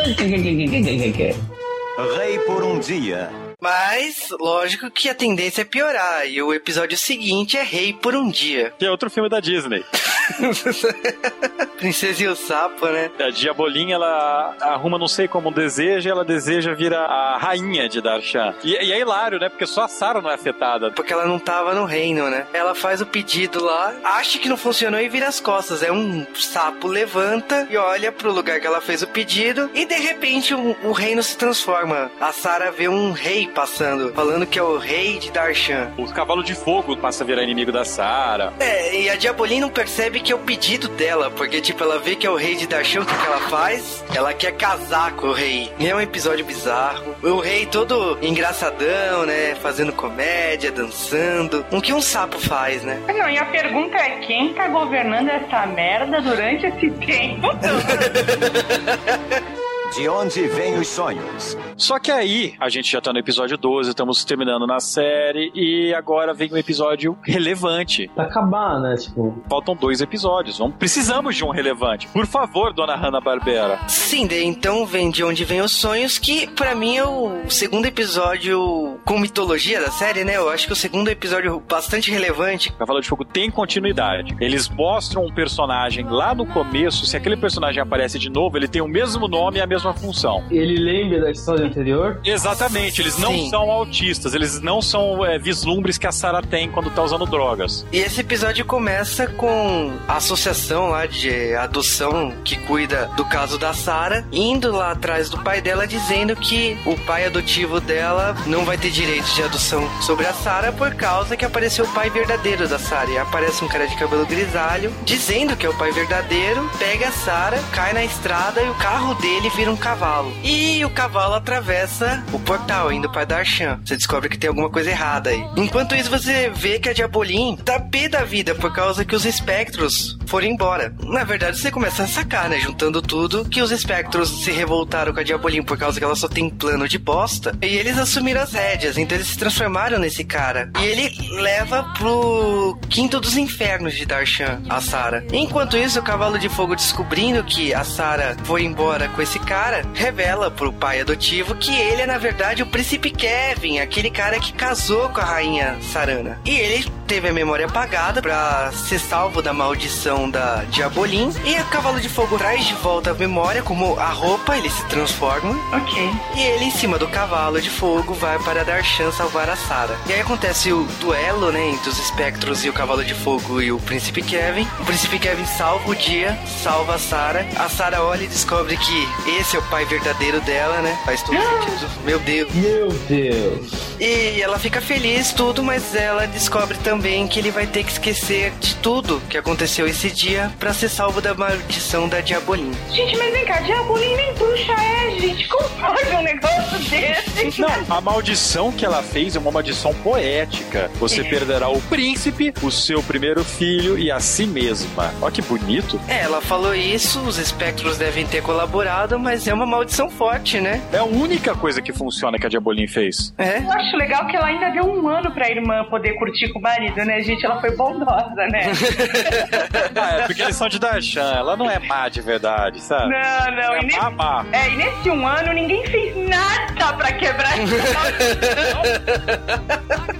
Rei por um dia. Mas, lógico que a tendência é piorar. E o episódio seguinte é Rei por um Dia. Que é outro filme da Disney. Princesa e o Sapo, né? A Diabolinha, ela arruma não sei como um desejo e ela deseja vir a, rainha de Darshan. E, e é hilário, né? Porque só a Sarah não é afetada. Porque ela não tava no reino, né? Ela faz o pedido lá, acha que não funcionou e vira as costas. É um sapo levanta e olha pro lugar que ela fez o pedido e de repente o, o reino se transforma. A Sarah vê um rei passando, falando que é o rei de Darshan. O cavalo de fogo passa a virar inimigo da Sarah. É, e a Diabolim não percebe que é o pedido dela, porque, tipo, ela vê que é o rei de Darshan, o que, que ela faz? Ela quer casar com o rei. E é um episódio bizarro. O rei todo engraçadão, né? Fazendo comédia, dançando. O que um sapo faz, né? Não, e a pergunta é: quem tá governando essa merda durante esse tempo? De onde vêm os sonhos? Só que aí, a gente já tá no episódio 12, estamos terminando na série, e agora vem um episódio relevante. Pra acabar, né? Tipo, Faltam dois episódios, vamos, precisamos de um relevante. Por favor, dona Hanna-Barbera. Sim, daí então vem de onde vem os sonhos, que pra mim é o segundo episódio com mitologia da série, né? Eu acho que o segundo episódio bastante relevante. Cavalo de Fogo tem continuidade. Eles mostram um personagem lá no começo, se aquele personagem aparece de novo, ele tem o mesmo nome e a mesma função. ele lembra da história anterior? Exatamente, eles não Sim. são autistas, eles não são é, vislumbres que a Sarah tem quando tá usando drogas. E esse episódio começa com a associação lá de adoção que cuida do caso da Sarah, indo lá atrás do pai dela dizendo que o pai adotivo dela não vai ter direito de adoção sobre a Sarah por causa que apareceu o pai verdadeiro da Sarah. E aparece um cara de cabelo grisalho dizendo que é o pai verdadeiro, pega a Sarah, cai na estrada e o carro dele vira um cavalo. E o cavalo atravessa o portal indo para Darshan. Você descobre que tem alguma coisa errada aí. Enquanto isso, você vê que a Diabolim tá pé da vida por causa que os espectros foram embora. Na verdade, você começa a sacar, né? Juntando tudo, que os espectros se revoltaram com a Diabolim por causa que ela só tem plano de bosta. E eles assumiram as rédeas, então eles se transformaram nesse cara. E ele leva pro quinto dos infernos de Darshan, a Sarah. Enquanto isso, o Cavalo de Fogo descobrindo que a Sarah foi embora com esse cara, revela pro pai adotivo que ele é, na verdade, o príncipe Kevin, aquele cara que casou com a rainha Sarana. E ele teve a memória apagada pra ser salvo da maldição da Diabolim. E o Cavalo de Fogo traz de volta a memória, como a roupa, ele se transforma. Ok. E ele, em cima do Cavalo de Fogo, vai para Darshan salvar a Sarah. E aí acontece o duelo, né, entre os espectros e o Cavalo de Fogo e o Príncipe Kevin. O Príncipe Kevin salva o dia, salva a Sarah. A Sarah olha e descobre que esse é o pai verdadeiro dela, né? Faz todo sentido. Meu Deus. Meu Deus. E ela fica feliz, tudo, mas ela descobre também que ele vai ter que esquecer de tudo que aconteceu esse dia pra ser salvo da maldição da Diabolim. Gente, mas vem cá, Diabolim nem bruxa é, gente. Como pode um negócio desse? Não, a maldição que ela fez é uma maldição poética. Você perderá o príncipe, o seu primeiro filho e a si mesma. Olha que bonito. É, ela falou isso, os espectros devem ter colaborado, mas é uma maldição forte, né? É a única coisa que funciona que a Diabolim fez. É. Eu acho legal que ela ainda deu um ano pra irmã poder curtir com o marido, né, gente? Ela foi bondosa, né? Ah, é porque eles são de Darshan. Ela não é má de verdade, sabe? Não, não. É E nesse, má, má. é, e nesse um ano ninguém fez nada pra quebrar essa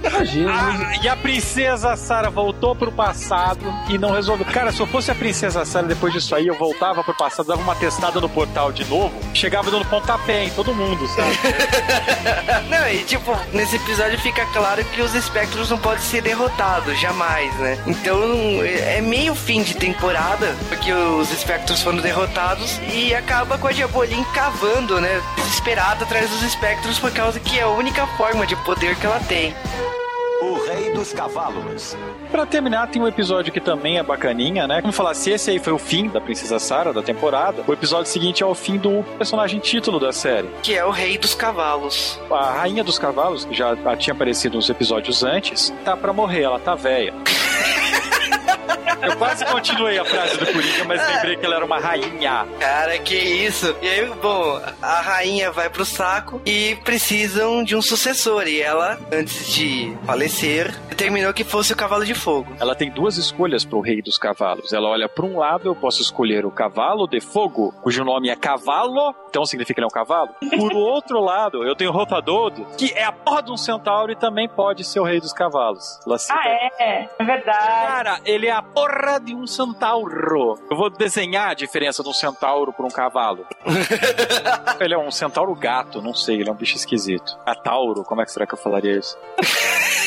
Imagina. Ah, e a princesa Sarah voltou pro passado e não resolveu. Cara, se eu fosse a princesa Sarah depois disso aí, eu voltava pro passado, dava uma testada no portal de novo, chegava dando pontapé em todo mundo, sabe? Não, e tipo, nesse episódio fica claro que os espectros não podem ser derrotados, jamais, né? Então é meio fim de temporada, porque os espectros foram derrotados e acaba com a Diabolim cavando, né? Desesperada atrás dos espectros por causa que é a única forma de poder que ela tem. Rei dos Cavalos. Pra terminar, tem um episódio que também é bacaninha, né? Como falar, se esse aí foi o fim da Princesa Sarah, da temporada, o episódio seguinte é o fim do personagem título da série. Que é o Rei dos Cavalos. A Rainha dos Cavalos, que já tinha aparecido nos episódios antes, tá pra morrer, ela tá velha. Eu quase continuei a frase do Coringa, mas lembrei que ela era uma rainha. Cara, que isso. E aí, bom, a rainha vai pro saco e precisam de um sucessor. E ela, antes de falecer, determinou que fosse o cavalo de fogo. Ela tem duas escolhas pro rei dos cavalos. Ela olha para um lado, eu posso escolher o cavalo de fogo, cujo nome é cavalo, então significa que ele é um cavalo. Por outro lado, eu tenho Rotadodo, que é a porra de um centauro e também pode ser o rei dos cavalos. Ela cita- Ah, é? É verdade. Cara, ele é a porra de um centauro. Eu vou desenhar a diferença de um centauro para um cavalo. ele é um centauro gato, não sei, ele é um bicho esquisito. A tauro, como é que será que eu falaria isso?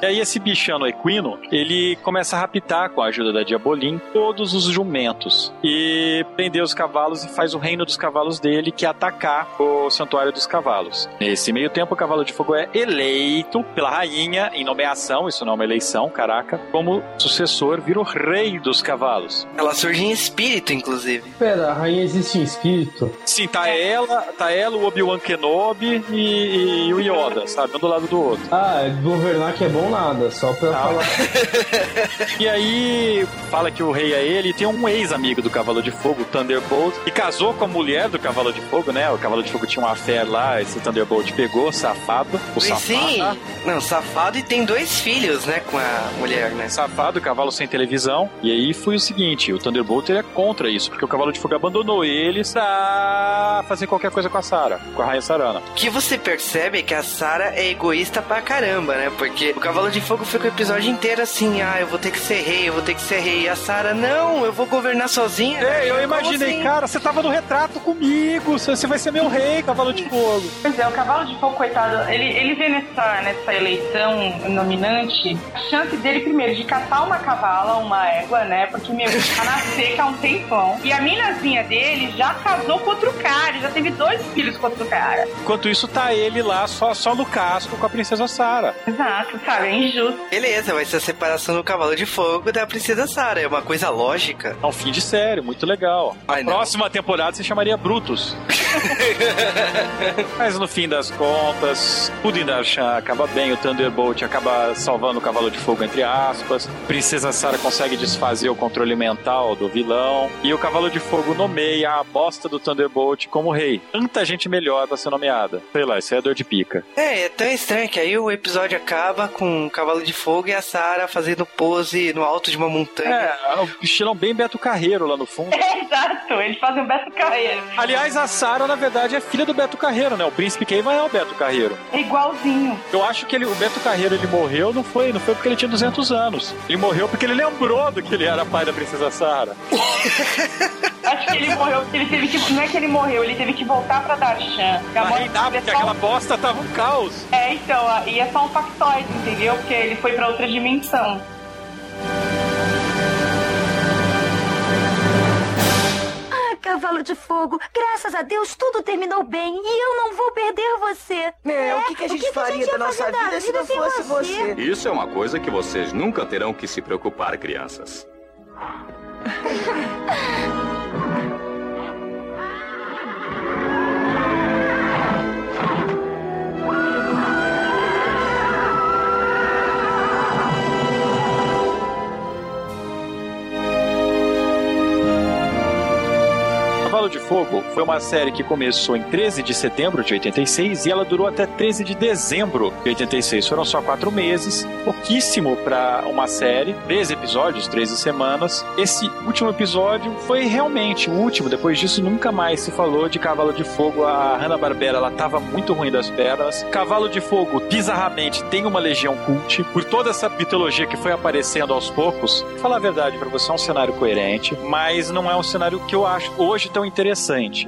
E aí esse bichano equino, ele começa a raptar com a ajuda da Diabolim todos os jumentos e prender os cavalos e faz o reino dos cavalos dele, que é atacar o santuário dos cavalos. Nesse meio tempo, o cavalo de fogo é eleito pela rainha em nomeação, isso não é uma eleição, caraca, como sucessor, vira o rei dos cavalos. Ela surge em espírito, inclusive. Pera, a rainha existe em espírito? Sim, tá ela, tá ela, o Obi-Wan Kenobi e, e o Yoda, sabe? Um do lado do outro. Ah, é governar que é bom nada, só pra Ah. falar. E aí fala que o rei é ele e tem um ex-amigo do Cavalo de Fogo, o Thunderbolt, que casou com a mulher do Cavalo de Fogo, né? O Cavalo de Fogo tinha uma fé lá, esse Thunderbolt pegou, safado. O safado. sim, não, safado e tem dois filhos, né, com a mulher, né? Safado, cavalo sem televisão. E aí foi o seguinte: o Thunderbolt ele é contra isso, porque o Cavalo de Fogo abandonou ele pra fazer qualquer coisa com a Sarah, com a Rainha Sarana. O que você percebe é que a Sarah é egoísta pra caramba, né? Porque o Cavalo de Fogo fica o episódio inteiro assim, ah, eu vou ter que ser rei, eu vou ter que ser rei. E a Sarah, não, eu vou governar sozinha. Ei, eu imaginei, assim? cara, você tava no retrato comigo, você vai ser meu rei, Cavalo de Fogo. Pois é, o cavalo de fogo, coitado, ele, ele vê nessa, nessa eleição nominante a chance dele, primeiro, de caçar uma cavala, uma égua, né? Porque, meu, tá na seca há um tempão. E a minazinha dele já casou com outro cara, já teve dois filhos com outro cara. Enquanto isso, tá ele lá só, só no casco com a princesa Sarah. Exato, sabe? É injusto. Beleza, vai ser a separação do Cavalo de Fogo da Princesa Sarah. É uma coisa lógica. É um fim de série, muito legal. A não. próxima temporada se chamaria Brutus. Mas no fim das contas, tudo em Darshan acaba bem, o Thunderbolt acaba salvando o Cavalo de Fogo, entre aspas. Princesa Sarah consegue desfazer o controle mental do vilão. E o Cavalo de Fogo nomeia a bosta do Thunderbolt como rei. Tanta gente melhor pra ser nomeada. Sei lá, isso é dor de pica. É, é tão estranho que aí o episódio acaba com o Cavalo de Fogo e a Sarah fazendo pose no alto de uma montanha. É, o estilão bem Beto Carreiro lá no fundo. É, exato, eles fazem um Beto Carreiro. Aliás, a Sarah, na verdade, é filha do Beto Carreiro, né? O príncipe Keivan é o Beto Carreiro. É igualzinho. Eu acho que ele, o Beto Carreiro ele morreu, não foi, não foi porque ele tinha 200 anos. Ele morreu porque ele lembrou do que ele era pai da princesa Sarah. Acho que ele morreu porque ele teve que. Não é que ele morreu, ele teve que voltar pra Darshan. Pra mãe reinar, porque aquela um- bosta tava um caos. É, então, e é só um factoide, entendeu? Porque ele foi pra outra dimensão. Ah, cavalo de fogo, graças a Deus tudo terminou bem e eu não vou perder você. É, o que, que a gente faria da ia nossa fazer da vida se não fosse você? Isso é uma coisa que vocês nunca terão que se preocupar, crianças. Cavalo de Fogo foi uma série que começou em 13 de setembro de 86 e ela durou até 13 de dezembro de 86. Foram só quatro meses, pouquíssimo para uma série, 13 episódios, 13 semanas. Esse último episódio foi realmente o último. Depois disso, nunca mais se falou de Cavalo de Fogo. A Hanna-Barbera ela tava muito ruim das pernas. Cavalo de Fogo, bizarramente, tem uma legião cult por toda essa mitologia que foi aparecendo aos poucos. Falar a verdade para você, é um cenário coerente, mas não é um cenário que eu acho hoje tão interessante.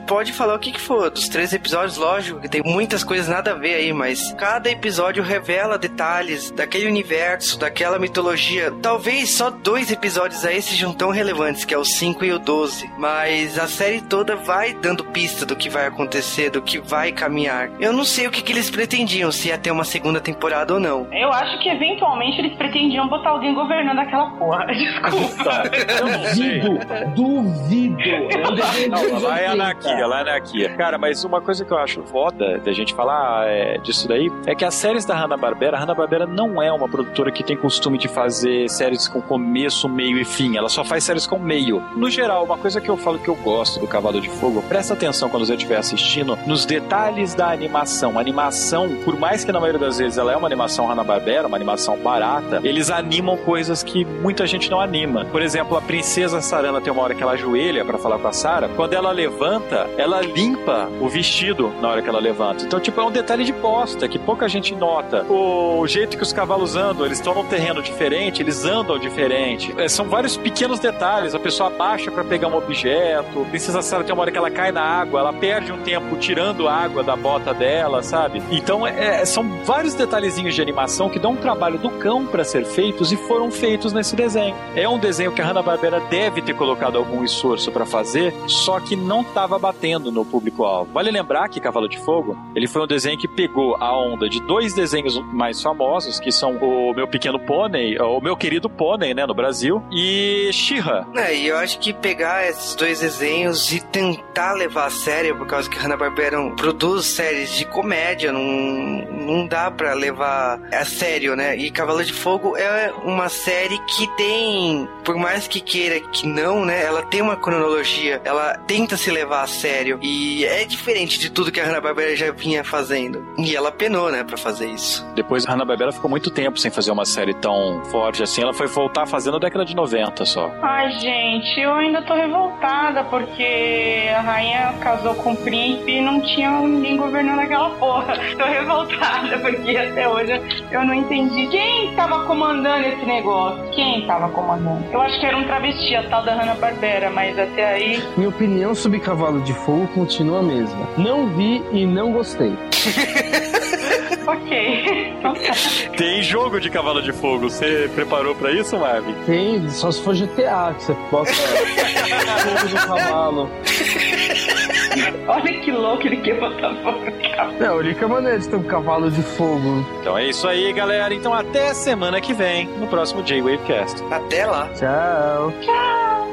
Pode falar o que, que for. Dos três episódios, lógico que tem muitas coisas nada a ver aí, mas cada episódio revela detalhes daquele universo, daquela mitologia. Talvez só dois episódios aí sejam tão relevantes, que é o 5 e o 12. Mas a série toda vai dando pista do que vai acontecer, do que vai caminhar. Eu não sei o que, que eles pretendiam, se ia ter uma segunda temporada ou não. Eu acho que eventualmente eles pretendiam botar alguém governando aquela porra. Desculpa. Eu. Duvido, duvido. É um lá é 80. anarquia, lá é anarquia. Cara, mas uma coisa que eu acho foda da gente falar é, disso daí é que as séries da Hanna-Barbera, a Hanna-Barbera não é uma produtora que tem costume de fazer séries com começo, meio e fim. Ela só faz séries com meio. No geral, uma coisa que eu falo que eu gosto do Cavalo de Fogo, presta atenção quando você estiver assistindo nos detalhes da animação. A animação, por mais que na maioria das vezes ela é uma animação Hanna-Barbera, uma animação barata, eles animam coisas que muita gente não anima. Por exemplo, a princesa Sarana tem uma hora que ela ajoelha pra falar com a Sarah. Quando ela levanta, ela limpa o vestido na hora que ela levanta. Então, tipo, é um detalhe de bosta que pouca gente nota. O jeito que os cavalos andam, eles estão num terreno diferente, eles andam diferente. É, são vários pequenos detalhes. A pessoa abaixa pra pegar um objeto. Princesa Sarah tem uma hora que ela cai na água, ela perde um tempo tirando água da bota dela, sabe? Então, é, são vários detalhezinhos de animação que dão um trabalho do cão pra ser feitos e foram feitos nesse desenho. É um desenho que a Hanna-Barbera deve ter colocado algum esforço pra fazer, só que não estava batendo no público-alvo. Vale lembrar que Cavalo de Fogo, ele foi um desenho que pegou a onda de dois desenhos mais famosos, que são o Meu Pequeno Pônei, o Meu Querido Pônei, né, no Brasil, e She-Ra. É, e eu acho que pegar esses dois desenhos e tentar levar a sério, por causa que Hanna-Barbera produz séries de comédia, não, não dá pra levar a sério, né? E Cavalo de Fogo é uma série que tem, por mais que queira que não, né? Ela tem uma cronologia, ela tenta se levar a sério e é diferente de tudo que a Hanna-Barbera já vinha fazendo. E ela penou, né, pra fazer isso. Depois a Hanna-Barbera ficou muito tempo sem fazer uma série tão forte assim, ela foi voltar fazendo na década de 90 só. Ai, gente, eu ainda tô revoltada porque a rainha casou com o príncipe e não tinha ninguém governando aquela porra. Tô revoltada porque até hoje eu não entendi quem tava comandando esse negócio. Quem tava comandando? Eu acho que era um travesti, a tal da Hanna-Barbera, mas até aí. Minha opinião sobre Cavalo de Fogo continua a mesma. Não vi e não gostei. ok. Tem jogo de Cavalo de Fogo, você preparou pra isso, Marvin? Tem, só se for GTA, que você bota fogo cavalo. Olha que louco, ele quer botar fogo no cavalo. É, o Lica é maneiro de ter um cavalo de fogo. Então é isso aí, galera. Então até semana que vem, no próximo J-Wavecast. Até lá. Tchau. Tchau.